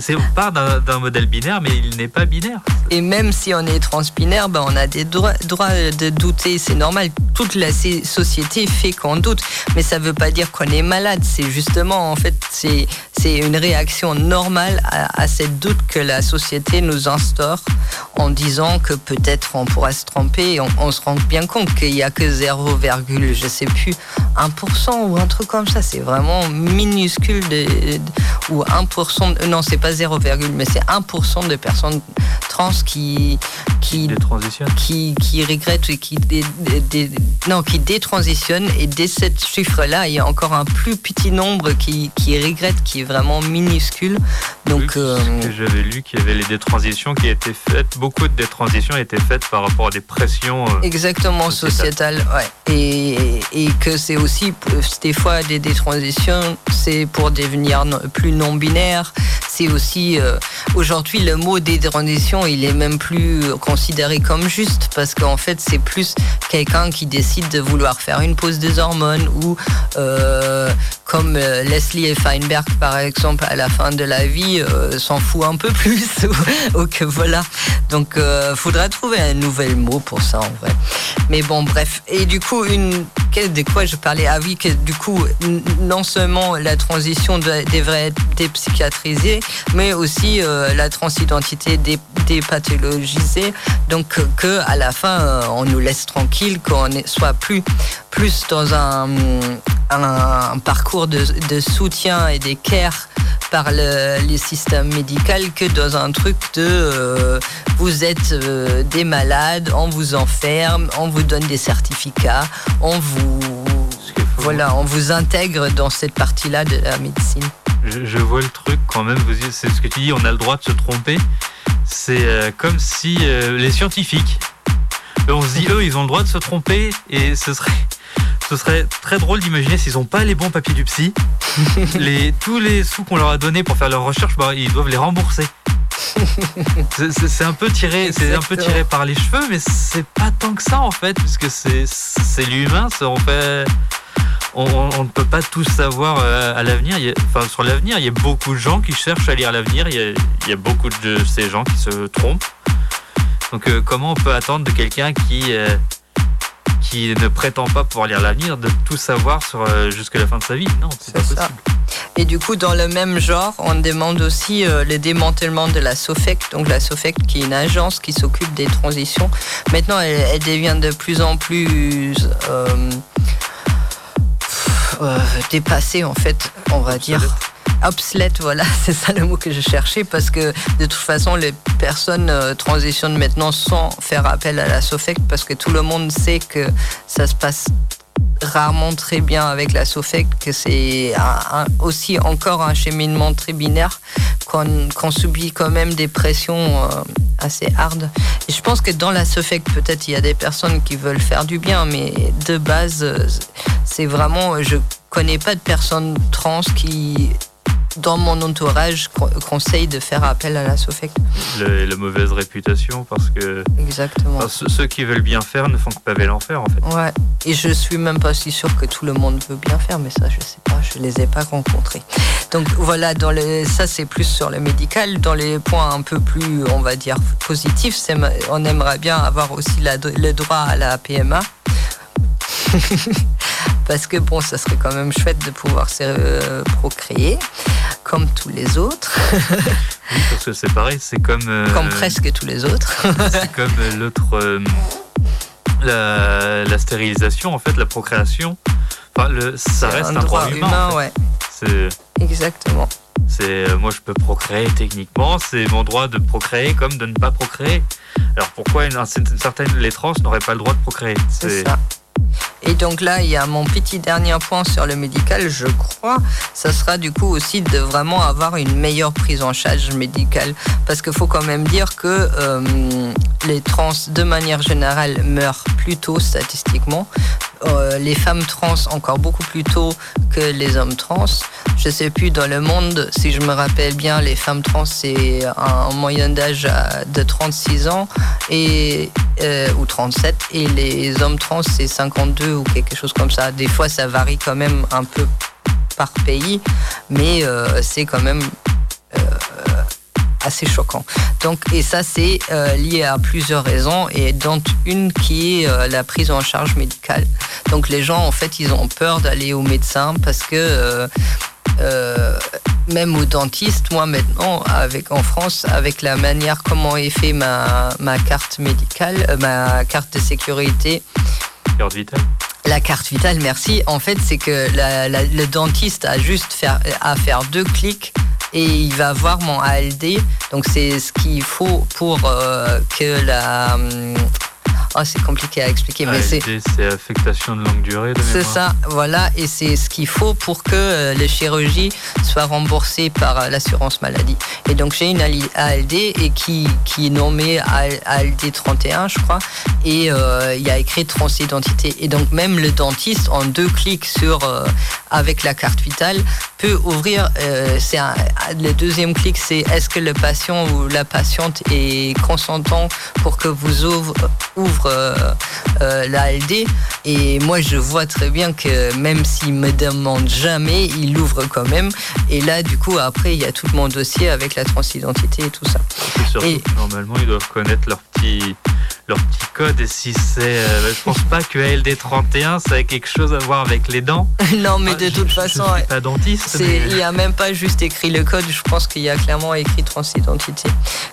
C'est- on part d'un d'un modèle binaire, mais il n'est pas binaire. Et même si on est transbinaire, ben on a des droits, droits de douter, c'est normal. Toute la société fait qu'on doute, mais ça veut pas dire qu'on est malade. C'est justement, en fait, c'est c'est une réaction normale à, à cette doute que la société nous instaure en disant que peut-être on pourra se tromper. Et On, on se rend bien compte qu'il y a que 0, je sais plus 1% ou un truc comme ça. C'est vraiment minuscule de, de- ou 1%. de- non, c'est pas 0, mais c'est 1% de personnes trans qui qui qui, qui regrettent et qui, dé- dé- dé- non, qui détransitionnent. Et dès ce chiffre-là, il y a encore un plus petit nombre qui, qui regrette, qui est vraiment minuscule. Donc, euh, j'avais lu qu'il y avait les détransitions qui étaient faites, beaucoup de détransitions étaient faites par rapport à des pressions. euh, exactement Sociétal. sociétal, ouais. Et, et que c'est aussi, euh, des fois, des détransitions, c'est pour devenir non- plus non-binaire. C'est aussi, euh, aujourd'hui, le mot détransition, il est même plus considéré comme juste parce qu'en fait, c'est plus quelqu'un qui décide de vouloir faire une pause des hormones ou euh, comme euh, Leslie Feinberg, par exemple, à la fin de la vie, s'en fout un peu [laughs] plus. ou, que voilà. Donc, faudra trouver un nouvel mot pour ça, en vrai. Mais bon, bref. Et du coup, une, de quoi je parlais? Ah oui, que du coup, non seulement la transition devrait être dépsychiatrisée, mais aussi euh, la transidentité dé- dépatologisée. Donc, euh, que à la fin, euh, on nous laisse tranquille, qu'on soit plus, plus dans un, un, un parcours de, de soutien et des care par le, les systèmes médicaux que dans un truc de euh, vous êtes euh, des malades, on vous enferme, on vous donne des certificats, on vous voilà, on vous intègre dans cette partie-là de la médecine. Je, je vois le truc quand même. C'est ce que tu dis. On a le droit de se tromper. C'est euh, comme si euh, les scientifiques, on se dit eux, ils ont le droit de se tromper et ce serait, ce serait très drôle d'imaginer s'ils n'ont pas les bons papiers du psy, [laughs] les tous les sous qu'on leur a donnés pour faire leurs recherches, bah, ils doivent les rembourser. [laughs] C'est- un peu tiré, c'est un peu tiré par les cheveux, mais c'est pas tant que ça en fait, puisque c'est l'humain. c'est- On fait, on, ne peut pas tout savoir euh, à l'avenir. Enfin, sur l'avenir, il y a beaucoup de gens qui cherchent à lire l'avenir. Il, y a- il y a beaucoup de ces gens qui se trompent. Donc, euh, comment on peut attendre de quelqu'un qui euh, qui ne prétend pas pouvoir lire l'avenir de tout savoir sur euh, jusque la fin de sa vie? Non, c'est pas possible. ça. Et du coup, dans le même genre, on demande aussi euh, le démantèlement de la SOFEC. Donc la SOFEC, qui est une agence qui s'occupe des transitions. Maintenant, elle, elle devient de plus en plus euh, euh, dépassée, en fait, on va dire. Obsolète, voilà, [laughs] c'est ça le mot que je cherchais, parce que de toute façon, les personnes euh, transitionnent maintenant sans faire appel à la SOFEC, parce que tout le monde sait que ça se passe rarement très bien avec la SOFEC, que c'est aussi encore un cheminement très binaire, qu'on subit quand même des pressions euh, assez hardes. Et je pense que dans la SOFEC, peut-être il y a des personnes qui veulent faire du bien, mais de base, euh, c'est vraiment, je connais pas de personnes trans qui, dans mon entourage, co- conseillent de faire appel à la SOFEC. Le- la mauvaise réputation, parce que Exactement. enfin, ceux, ceux qui veulent bien faire ne font que paver l'enfer en fait. Ouais, et je suis même pas si sûre que tout le monde veut bien faire, mais ça, je sais pas, je les ai pas rencontrés. Donc voilà, dans le, ça c'est plus sur le médical. Dans les points un peu plus, on va dire, positifs, on aimerait bien avoir aussi la- le droit à la PMA. [laughs] Parce que bon, ça serait quand même chouette de pouvoir se euh, procréer, comme tous les autres, Oui, parce que c'est pareil, c'est comme euh, comme presque tous les autres. c'est comme euh, l'autre euh, la, la stérilisation en fait, la procréation. Enfin, le, ça reste un, droit, humain. en fait. ouais, C'est exactement. C'est euh, moi je peux procréer techniquement, c'est mon droit de procréer comme de ne pas procréer. Alors pourquoi une, une certaine les trans n'auraient pas le droit de procréer? C'est ça. Et donc là, il y a mon petit dernier point sur le médical, je crois. Ça sera du coup aussi de vraiment avoir une meilleure prise en charge médicale. Parce qu'il faut quand même dire que euh, les trans, de manière générale, meurent plus tôt statistiquement. Euh, les femmes trans encore beaucoup plus tôt que les hommes trans. Je sais plus dans le monde, si je me rappelle bien, les femmes trans c'est un moyen d'âge de 36 ans et ou 37 et les hommes trans c'est 52 ou quelque chose comme ça. Des fois ça varie quand même un peu par pays, mais c'est quand même assez choquant. Donc, et ça, c'est euh, lié à plusieurs raisons, et dont une qui est euh, la prise en charge médicale. Donc, les gens, en fait, ils ont peur d'aller au médecin parce que euh, même au dentiste, moi maintenant, avec en France, avec la manière comment est fait ma carte médicale, ma carte de sécurité. La carte vitale, merci. En fait, c'est que le dentiste a juste à faire deux clics et il va voir mon ALD. Donc c'est ce qu'il faut pour euh, que la hum, Oh, c'est compliqué à expliquer, mais c'est. C'est affectation de longue durée. C'est ça, voilà, et c'est ce qu'il faut pour que euh, les chirurgies soient remboursées par euh, l'assurance maladie. Et donc j'ai une ALD et qui, qui est nommée ALD 31, je crois, et euh, il y a écrit transidentité. Et donc même le dentiste, en deux clics sur avec la carte vitale, peut ouvrir. c'est le deuxième clic, c'est est-ce que le patient ou la patiente est consentant pour que vous ouvre, ouvre euh, euh, l'ALD. Et moi, je vois très bien que même s'il me demande jamais, il l'ouvre quand même. Et là, du coup, après, il y a tout mon dossier avec la transidentité et tout ça. Et normalement, ils doivent connaître leur petit leur petit code et si c'est euh, je pense pas que ALD 31 ça a quelque chose à voir avec les dents. [laughs] Non mais de toute façon je suis pas dentiste il n'y a même pas juste écrit le code je pense qu'il y a clairement écrit transidentité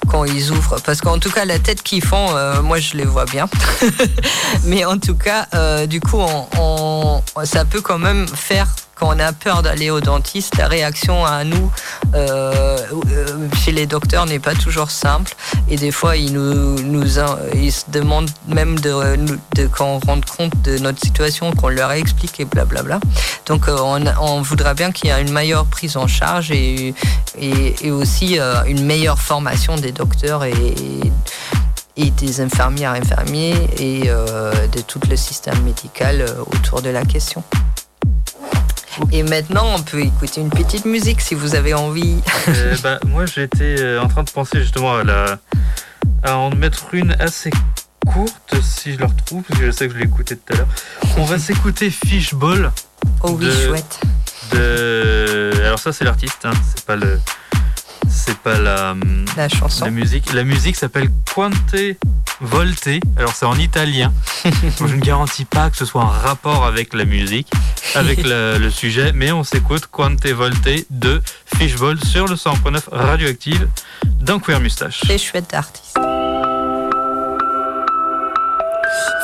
quand ils ouvrent. Parce qu'en tout cas la tête qu'ils font moi je les vois bien. [laughs] Mais en tout cas, euh, du coup, on, ça peut quand même faire quand on a peur d'aller au dentiste, la réaction à nous euh, euh, chez les docteurs n'est pas toujours simple. Et des fois, ils nous, se demandent même de, de qu'on rende compte de notre situation, qu'on leur explique et blablabla. Donc, on, on voudrait bien qu'il y ait une meilleure prise en charge et, aussi une meilleure formation des docteurs et des infirmières, infirmiers et euh, de tout le système médical euh, autour de la question. Et maintenant, on peut écouter une petite musique si vous avez envie. Euh, [laughs] bah, moi, j'étais en train de penser justement à, la... à en mettre une assez courte, si je la retrouve, parce que je sais que je l'ai écoutée tout à l'heure. On va s'écouter Fishball. Oh oui, chouette. De... Alors ça, c'est l'artiste, hein. c'est pas le c'est pas la, la chanson. La musique. La musique s'appelle Quante Volte. Alors c'est en italien. [laughs] je ne garantis pas que ce soit un rapport avec la musique, avec le, sujet, mais on s'écoute Quante Volte de Fishball sur le 100.9 radioactive d'un Queer Moustache. C'est chouette artiste.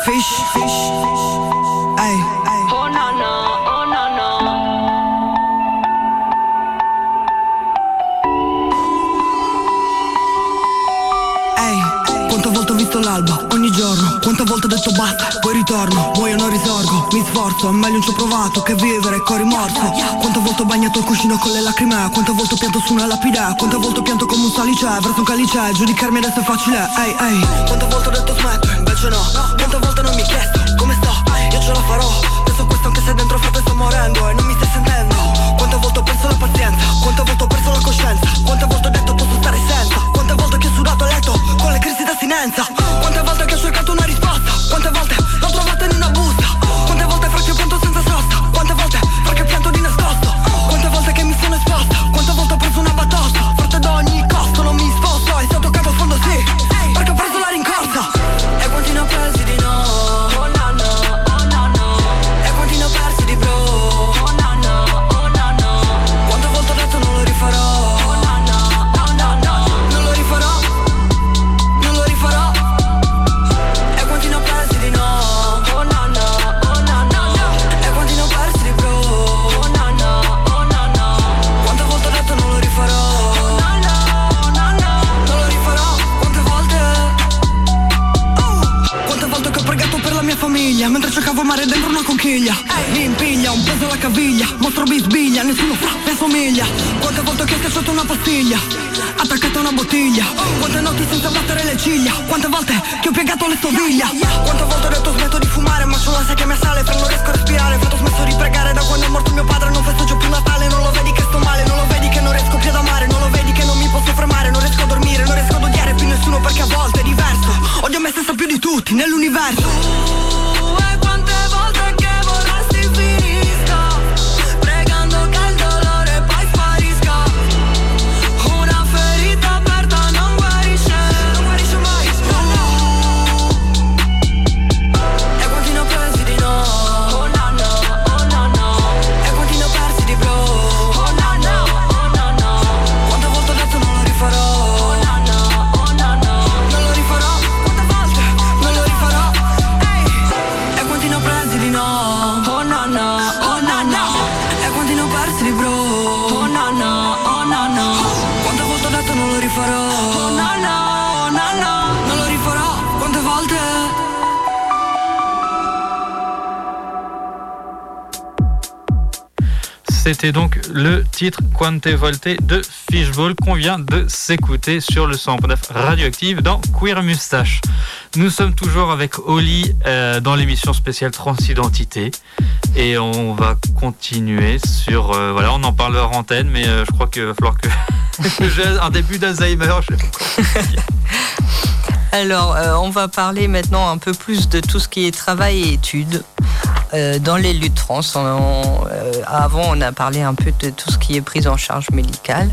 Fish, visto l'alba ogni giorno. Quante volte ho detto basta, poi ritorno. Muoio non risorgo, mi sforzo È meglio un ci ho provato che vivere con rimorso. Quante volte ho bagnato il cuscino con le lacrime Quante volte ho pianto su una lapide Quante volte ho pianto come un salice Verso un calice, giudicarmi adesso è facile Ehi, ehi. Quante volte ho detto smetto, invece no. Quante volte non mi hai chiesto come sto Io ce la farò. Penso questo anche se dentro frate sto morendo E non mi stai sentendo. Quante volte ho perso la pazienza Quante volte ho perso la coscienza. Quante volte ho detto posso stare senza Quante volte che ho sudato a letto Con le crisi d'astinenza conchiglia Mi impiglia, un peso alla caviglia. Mostro bisbiglia, nessuno fa né somiglia Quante volte ho chiesto sotto una pastiglia. Attaccata a una bottiglia. Quante notti senza battere le ciglia. Quante volte che ho piegato le stoviglie. Quante volte ho detto smetto di fumare Ma solo la che mi sale per non riesco a respirare. Ho smesso di pregare da quando è morto mio padre Non festeggio più Natale, non lo vedi che sto male Non lo vedi che non riesco più ad amare. Non lo vedi che non mi posso fermare Non riesco a dormire, non riesco ad odiare più nessuno Perché a volte è diverso. Odio me stessa più di tutti dell'universo C'était donc le titre Quante Volte de Fishball qu'on vient de s'écouter sur le 109 radioactive dans Queer Mustache. Nous sommes toujours avec Oli euh, dans l'émission spéciale Transidentité et on va continuer sur. Euh, voilà, on en parle en antenne, mais euh, je crois qu'il va falloir que, [laughs] j'ai un début d'Alzheimer. [laughs] Alors, on va parler maintenant un peu plus de tout ce qui est travail et études. Euh, dans les luttes trans, euh, avant, on a parlé un peu de tout ce qui est prise en charge médicale.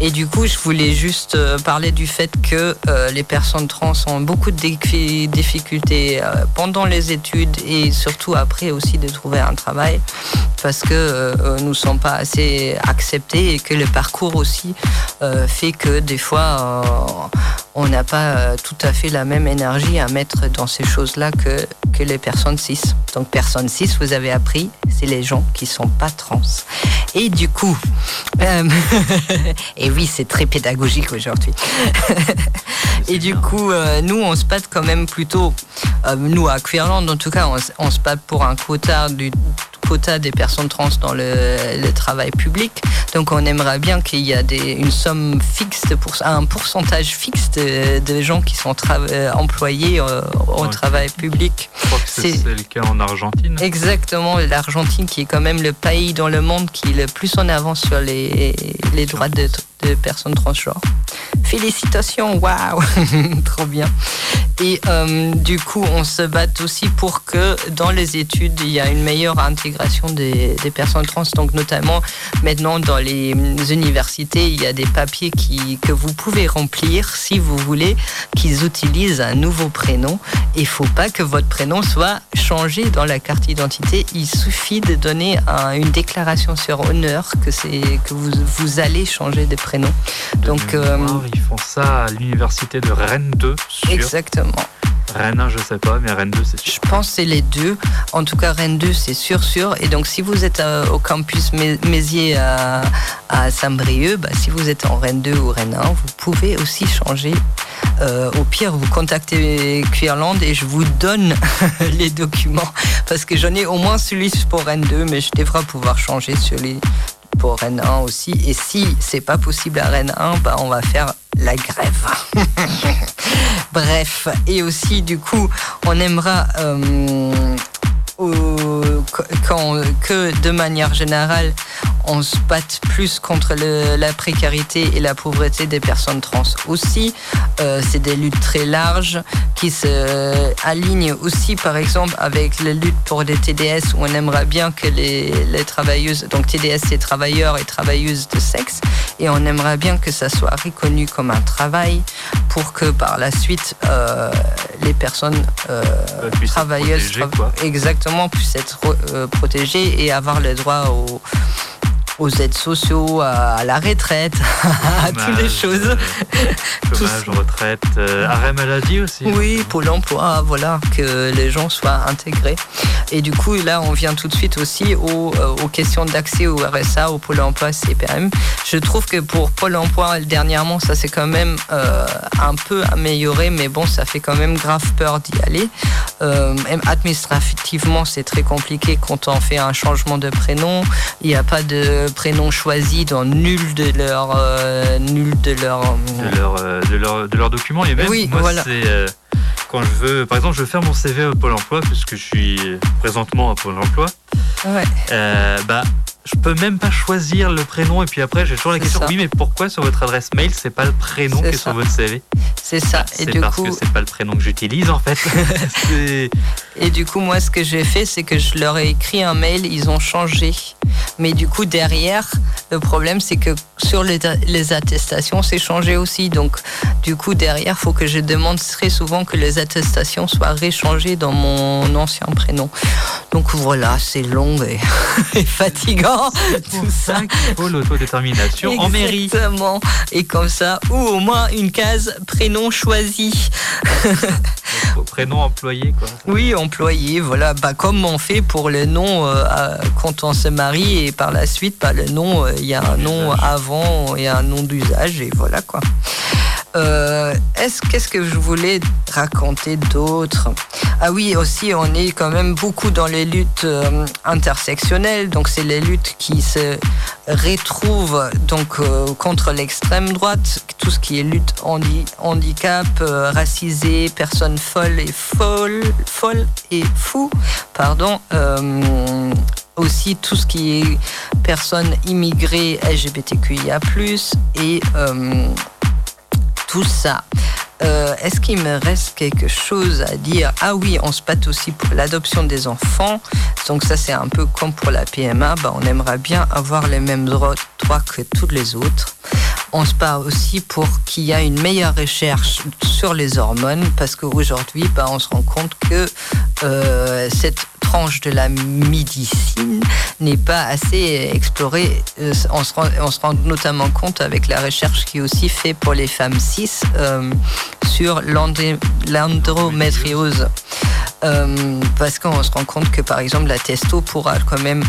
Et du coup, je voulais juste euh, parler du fait que les personnes trans ont beaucoup de difficultés pendant les études et surtout après aussi de trouver un travail parce que nous ne sommes pas assez acceptés et que le parcours aussi fait que des fois on n'a pas tout à fait la même énergie à mettre dans ces choses-là que, que les personnes cis. Donc personnes cis, vous avez appris, c'est les gens qui sont pas trans. Et du coup, euh, [laughs] et oui, c'est très pédagogique aujourd'hui. [laughs] et du coup, euh, nous, on se bat quand même plutôt, euh, nous à Queerland en tout cas, on, on se bat pour un quota du quota des personnes trans dans le, travail public. Donc on aimerait bien qu'il y ait des, une somme fixe, pour, un pourcentage fixe de, gens qui sont euh, employés euh, au travail public. Je crois que c'est le cas en Argentine. Exactement, l'Argentine qui est quand même le pays dans le monde qui est le plus en avance sur les, les droits de, de personnes transgenres. Félicitations, waouh, [laughs] trop bien. Et euh, du coup, on se bat aussi pour que dans les études, il y a une meilleure intégration des, personnes trans. Donc notamment maintenant dans les universités, il y a des papiers qui, que vous pouvez remplir si vous voulez qu'ils utilisent un nouveau prénom. Il ne faut pas que votre prénom soit changé dans la carte d'identité. Il suffit de donner une déclaration sur honneur que, que vous, vous allez changer de prénom. Donc, euh, ils font ça à l'université de Rennes 2. Exactement. Rennes 1, je sais pas, mais Rennes 2, c'est sûr. Je pense que c'est les deux. En tout cas, Rennes 2, c'est sûr, sûr. Et donc, si vous êtes euh, au campus Méziers à, Saint-Brieuc, bah, si vous êtes en Rennes 2 ou Rennes 1, vous pouvez aussi changer. Euh, au pire, vous contactez Queerland et je vous donne [laughs] les documents. Parce que j'en ai au moins celui pour Rennes 2, mais je devrais pouvoir changer celui pour Rennes 1 aussi. Et si c'est pas possible à Rennes 1, bah, on va faire la grève. [laughs] Bref, et aussi du coup, on aimera euh, quand, que de manière générale, on se batte plus contre la précarité et la pauvreté des personnes trans. Aussi, euh, c'est des luttes très larges qui se alignent aussi, par exemple, avec les luttes pour les TDS, où on aimerait bien que les, travailleuses, donc TDS, c'est travailleurs et travailleuses de sexe, et on aimerait bien que ça soit reconnu comme un travail pour que par la suite, euh, les personnes euh, travailleuses, exactement, puissent être euh, protégées et avoir le droit au aux aides sociaux, à la retraite, [laughs] à toutes les choses. Euh, [laughs] chômage, retraite, euh, arrêt maladie aussi. Oui, Pôle emploi, voilà, que les gens soient intégrés. Et du coup, là, on vient tout de suite aussi aux, euh, aux questions d'accès au RSA, au Pôle emploi, CPM. Je trouve que pour Pôle emploi, dernièrement, ça s'est quand même un peu amélioré, mais bon, ça fait quand même grave peur d'y aller. administrativement, c'est très compliqué quand on fait un changement de prénom. Il n'y a pas de prénom choisi dans nul de leurs euh, nul de leur de leur, euh, de leur de leurs documents et même oui, moi voilà. c'est euh, quand je veux par exemple je veux faire mon CV au Pôle Emploi puisque je suis présentement à Pôle Emploi ouais. bah je peux même pas choisir le prénom et puis après j'ai toujours la question oui mais pourquoi sur votre adresse mail c'est pas le prénom qui est sur votre CV C'est ça. et du parce que c'est pas le prénom que j'utilise en fait. [laughs] et du coup moi ce que j'ai fait c'est que je leur ai écrit un mail, ils ont changé. Mais du coup derrière le problème c'est que sur les, les attestations c'est changé aussi donc du coup derrière faut que je demande très souvent que les attestations soient réchangées dans mon ancien prénom. Donc voilà c'est long et [laughs] fatigant. Tout ça qu'il faut l'autodétermination en mairie. Exactement. Et comme ça, ou au moins une case prénom choisi. [laughs] prénom employé, quoi. Oui, employé, voilà. Bah, comme on fait pour le nom euh, quand on se marie et par la suite, bah, le nom, euh, il y a un nom avant et un nom d'usage et voilà, quoi. Euh, est-ce qu'est-ce que je voulais raconter d'autre? Ah oui, aussi on est quand même beaucoup dans les luttes euh, intersectionnelles, donc c'est les luttes qui se retrouvent donc contre l'extrême droite, tout ce qui est lutte handi handicap, racisé, personnes folles et folles, folles et fous, pardon. Aussi tout ce qui est personnes immigrées LGBTQIA+, et tout ça. Euh, est-ce qu'il me reste quelque chose à dire? Ah oui, on se bat aussi pour l'adoption des enfants. Donc ça, c'est un peu comme pour la PMA. Bah, on aimerait bien avoir les mêmes droits que tous les autres. On se bat aussi pour qu'il y ait une meilleure recherche sur les hormones parce qu'aujourd'hui, bah, on se rend compte que euh, cette tranche de la médecine n'est pas assez explorée. Euh, on, se rend, on, notamment compte avec la recherche qui est aussi faite pour les femmes cis euh, sur l'endométriose. Parce qu'on se rend compte que par exemple la testo pourra quand même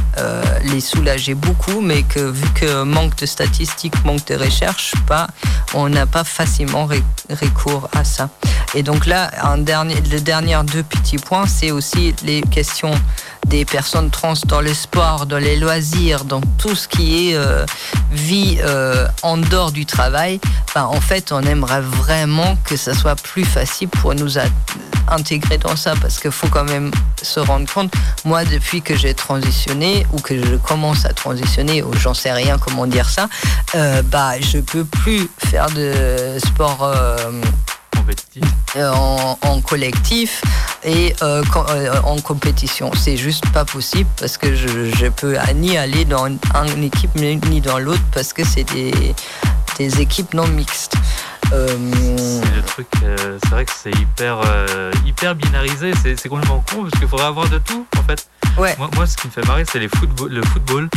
les soulager beaucoup, mais que vu que manque de statistiques, manque de recherche, pas, on n'a pas facilement recours à ça. Et donc là, un dernier, le dernier deux petits points, c'est aussi les questions des personnes trans dans les sports, dans les loisirs, dans tout ce qui est euh, vie en dehors du travail. Ben, en fait, on aimerait vraiment que ça soit plus facile pour nous intégrer dans ça parce qu'il faut quand même se rendre compte. Moi, depuis que j'ai transitionné ou que je commence à transitionner, ou j'en sais rien comment dire ça, euh, bah, je peux plus faire de sport. Euh, euh, en, collectif et en compétition. C'est juste pas possible parce que je, je peux ni aller dans une équipe ni dans l'autre parce que c'est des, des équipes non mixtes. Euh, c'est le truc, euh, c'est vrai que c'est hyper, euh, hyper binarisé, c'est complètement con parce qu'il faudrait avoir de tout en fait. Ouais. Moi, ce qui me fait marrer, c'est le football.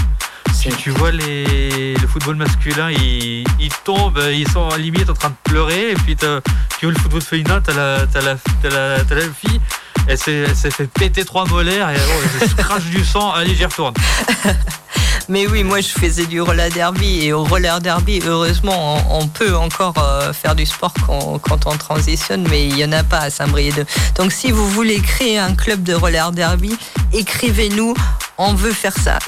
Si tu vois le football masculin, ils, tombent, ils sont à limite en train de pleurer, et puis tu vois le football féminin, t'as la, as la, la, la fille, elle s'est fait péter trois molaires, et elle se crache du sang, allez, j'y retourne. [laughs] Mais oui, moi je faisais du roller derby et au roller derby, heureusement, on, peut encore euh, faire du sport quand, on transitionne, mais il n'y en a pas à Saint-Brieuc. Donc si vous voulez créer un club de roller derby, écrivez-nous. On veut faire ça.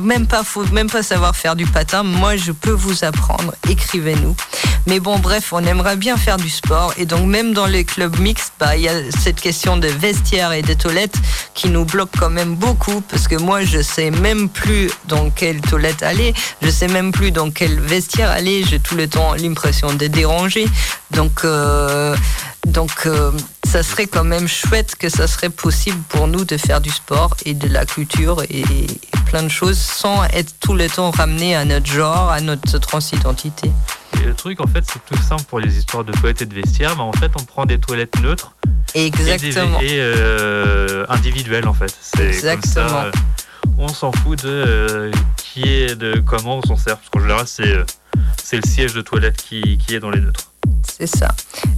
Même pas faut même pas savoir faire du patin. Moi, je peux vous apprendre. Écrivez-nous. Mais bon, bref, on aimerait bien faire du sport et donc même dans les clubs mixtes, bah il y a cette question de vestiaires et de toilettes qui nous bloque quand même beaucoup parce que moi, je sais même plus dans quelle toilette aller. Je sais même plus dans quel vestiaire aller. J'ai tout le temps l'impression de déranger. Donc, euh, donc euh, ça serait quand même chouette que ça serait possible pour nous de faire du sport et de la culture et, plein de choses sans être tout le temps ramené à notre genre, à notre transidentité. Et le truc, en fait, c'est tout simple pour les histoires de toilettes et de vestiaires. Mais en fait, on prend des toilettes neutres. Exactement. Et, euh, individuelles, en fait. Exactement on s'en fout de euh, qui est, de comment on s'en sert. Parce qu'en général, c'est, euh, c'est le siège de toilette qui, qui est dans les neutres. C'est ça.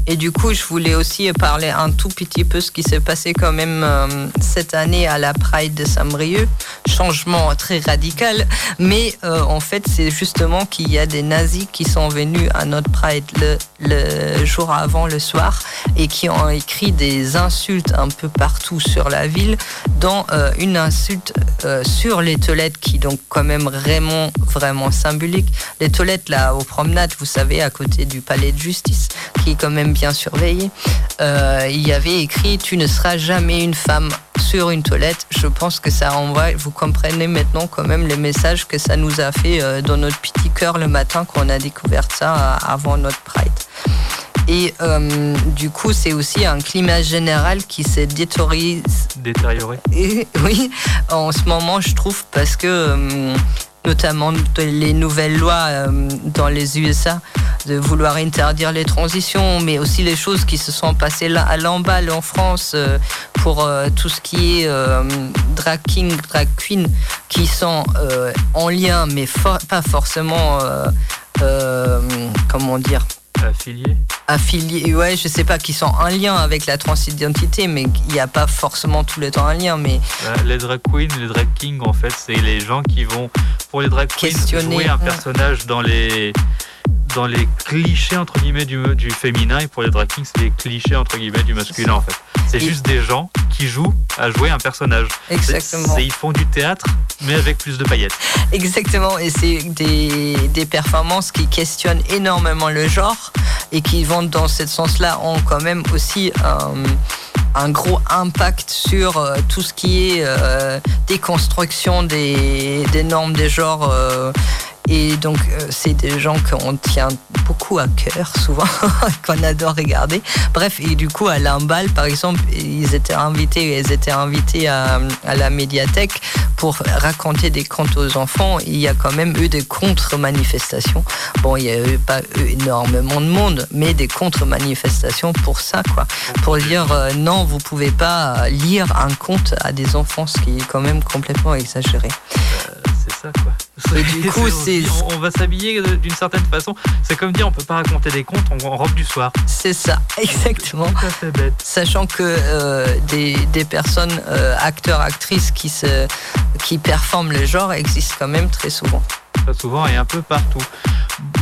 Et du coup, je voulais aussi parler un tout petit peu ce qui s'est passé quand même euh, cette année à la Pride de Saint-Brieuc. Changement très radical. Mais euh, en fait, c'est justement qu'il y a des nazis qui sont venus à notre Pride le, jour avant, le soir, et qui ont écrit des insultes un peu partout sur la ville, dont euh, une insulte sur les toilettes qui donc quand même vraiment, vraiment symbolique. Les toilettes là aux promenades, vous savez, à côté du palais de justice Qui est quand même bien surveillé, euh, il y avait écrit Tu ne seras jamais une femme sur une toilette. Je pense que ça envoie, vous comprenez maintenant quand même les messages que ça nous a fait euh, dans notre petit cœur le matin quand on a découvert ça euh, avant notre Pride. Et euh, du coup, c'est aussi un climat général qui s'est détérioré. Détérioré. [laughs] oui, en ce moment, je trouve, parce que euh, notamment les nouvelles lois euh, dans les USA de vouloir interdire les transitions, mais aussi les choses qui se sont passées là à l'emballe en France pour tout ce qui est drag king, drag queen, qui sont en lien, mais pas forcément, comment dire, affiliés affiliés, ouais, je sais pas, qui sont en lien avec la transidentité, mais il n'y a pas forcément tout le temps un lien. Mais bah, les drag queens, les drag kings, en fait, c'est les gens qui vont pour les drag queens jouer un personnage dans les dans les clichés entre guillemets du, du féminin et pour les drag kings, c'est les clichés entre guillemets du masculin en fait. C'est juste des gens qui jouent à jouer un personnage. Exactement. Ils font du théâtre, mais avec plus de paillettes. Exactement. Et c'est des, des, performances qui questionnent énormément le genre et qui vont dans ce sens-là ont quand même aussi un, un gros impact sur euh, tout ce qui est euh, déconstruction des, des normes des genres. Et donc, euh, c'est des gens qu'on tient beaucoup à cœur, [laughs] souvent, [laughs] qu'on adore regarder. Bref, et du coup, à Limbal, par exemple, ils étaient invités, ils étaient invités à, la médiathèque pour raconter des contes aux enfants. Il y a quand même eu des contre-manifestations. Bon, il n'y a eu pas eu énormément de monde, mais des contre-manifestations pour ça, quoi. Pour dire euh, non, vous pouvez pas lire un conte à des enfants, ce qui est quand même complètement exagéré. Euh, c'est ça, quoi. Et du coup, c'est. On, va s'habiller d'une certaine façon. C'est comme dire, on peut pas raconter des contes en, robe du soir. C'est ça, exactement. Tout à fait bête. Sachant que euh, des, des, personnes, euh, acteurs, actrices qui, se, qui performent le genre existent quand même très souvent. Très souvent et un peu partout.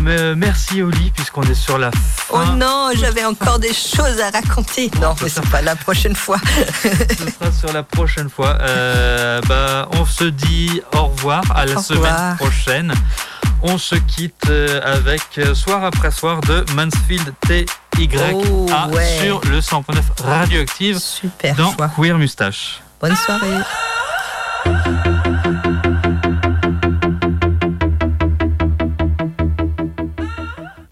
Mais merci Oli, puisqu'on est sur la fin. Oh non, j'avais encore des choses à raconter. Non, mais c'est pas la prochaine fois. [laughs] Ce sera sur la prochaine fois. Euh, bah, on se dit au revoir à la semaine prochaine. On se quitte euh, avec euh, soir après soir de Mansfield TYA oh, sur le 100.9 radioactive Super dans Queer Mustache. Bonne soirée.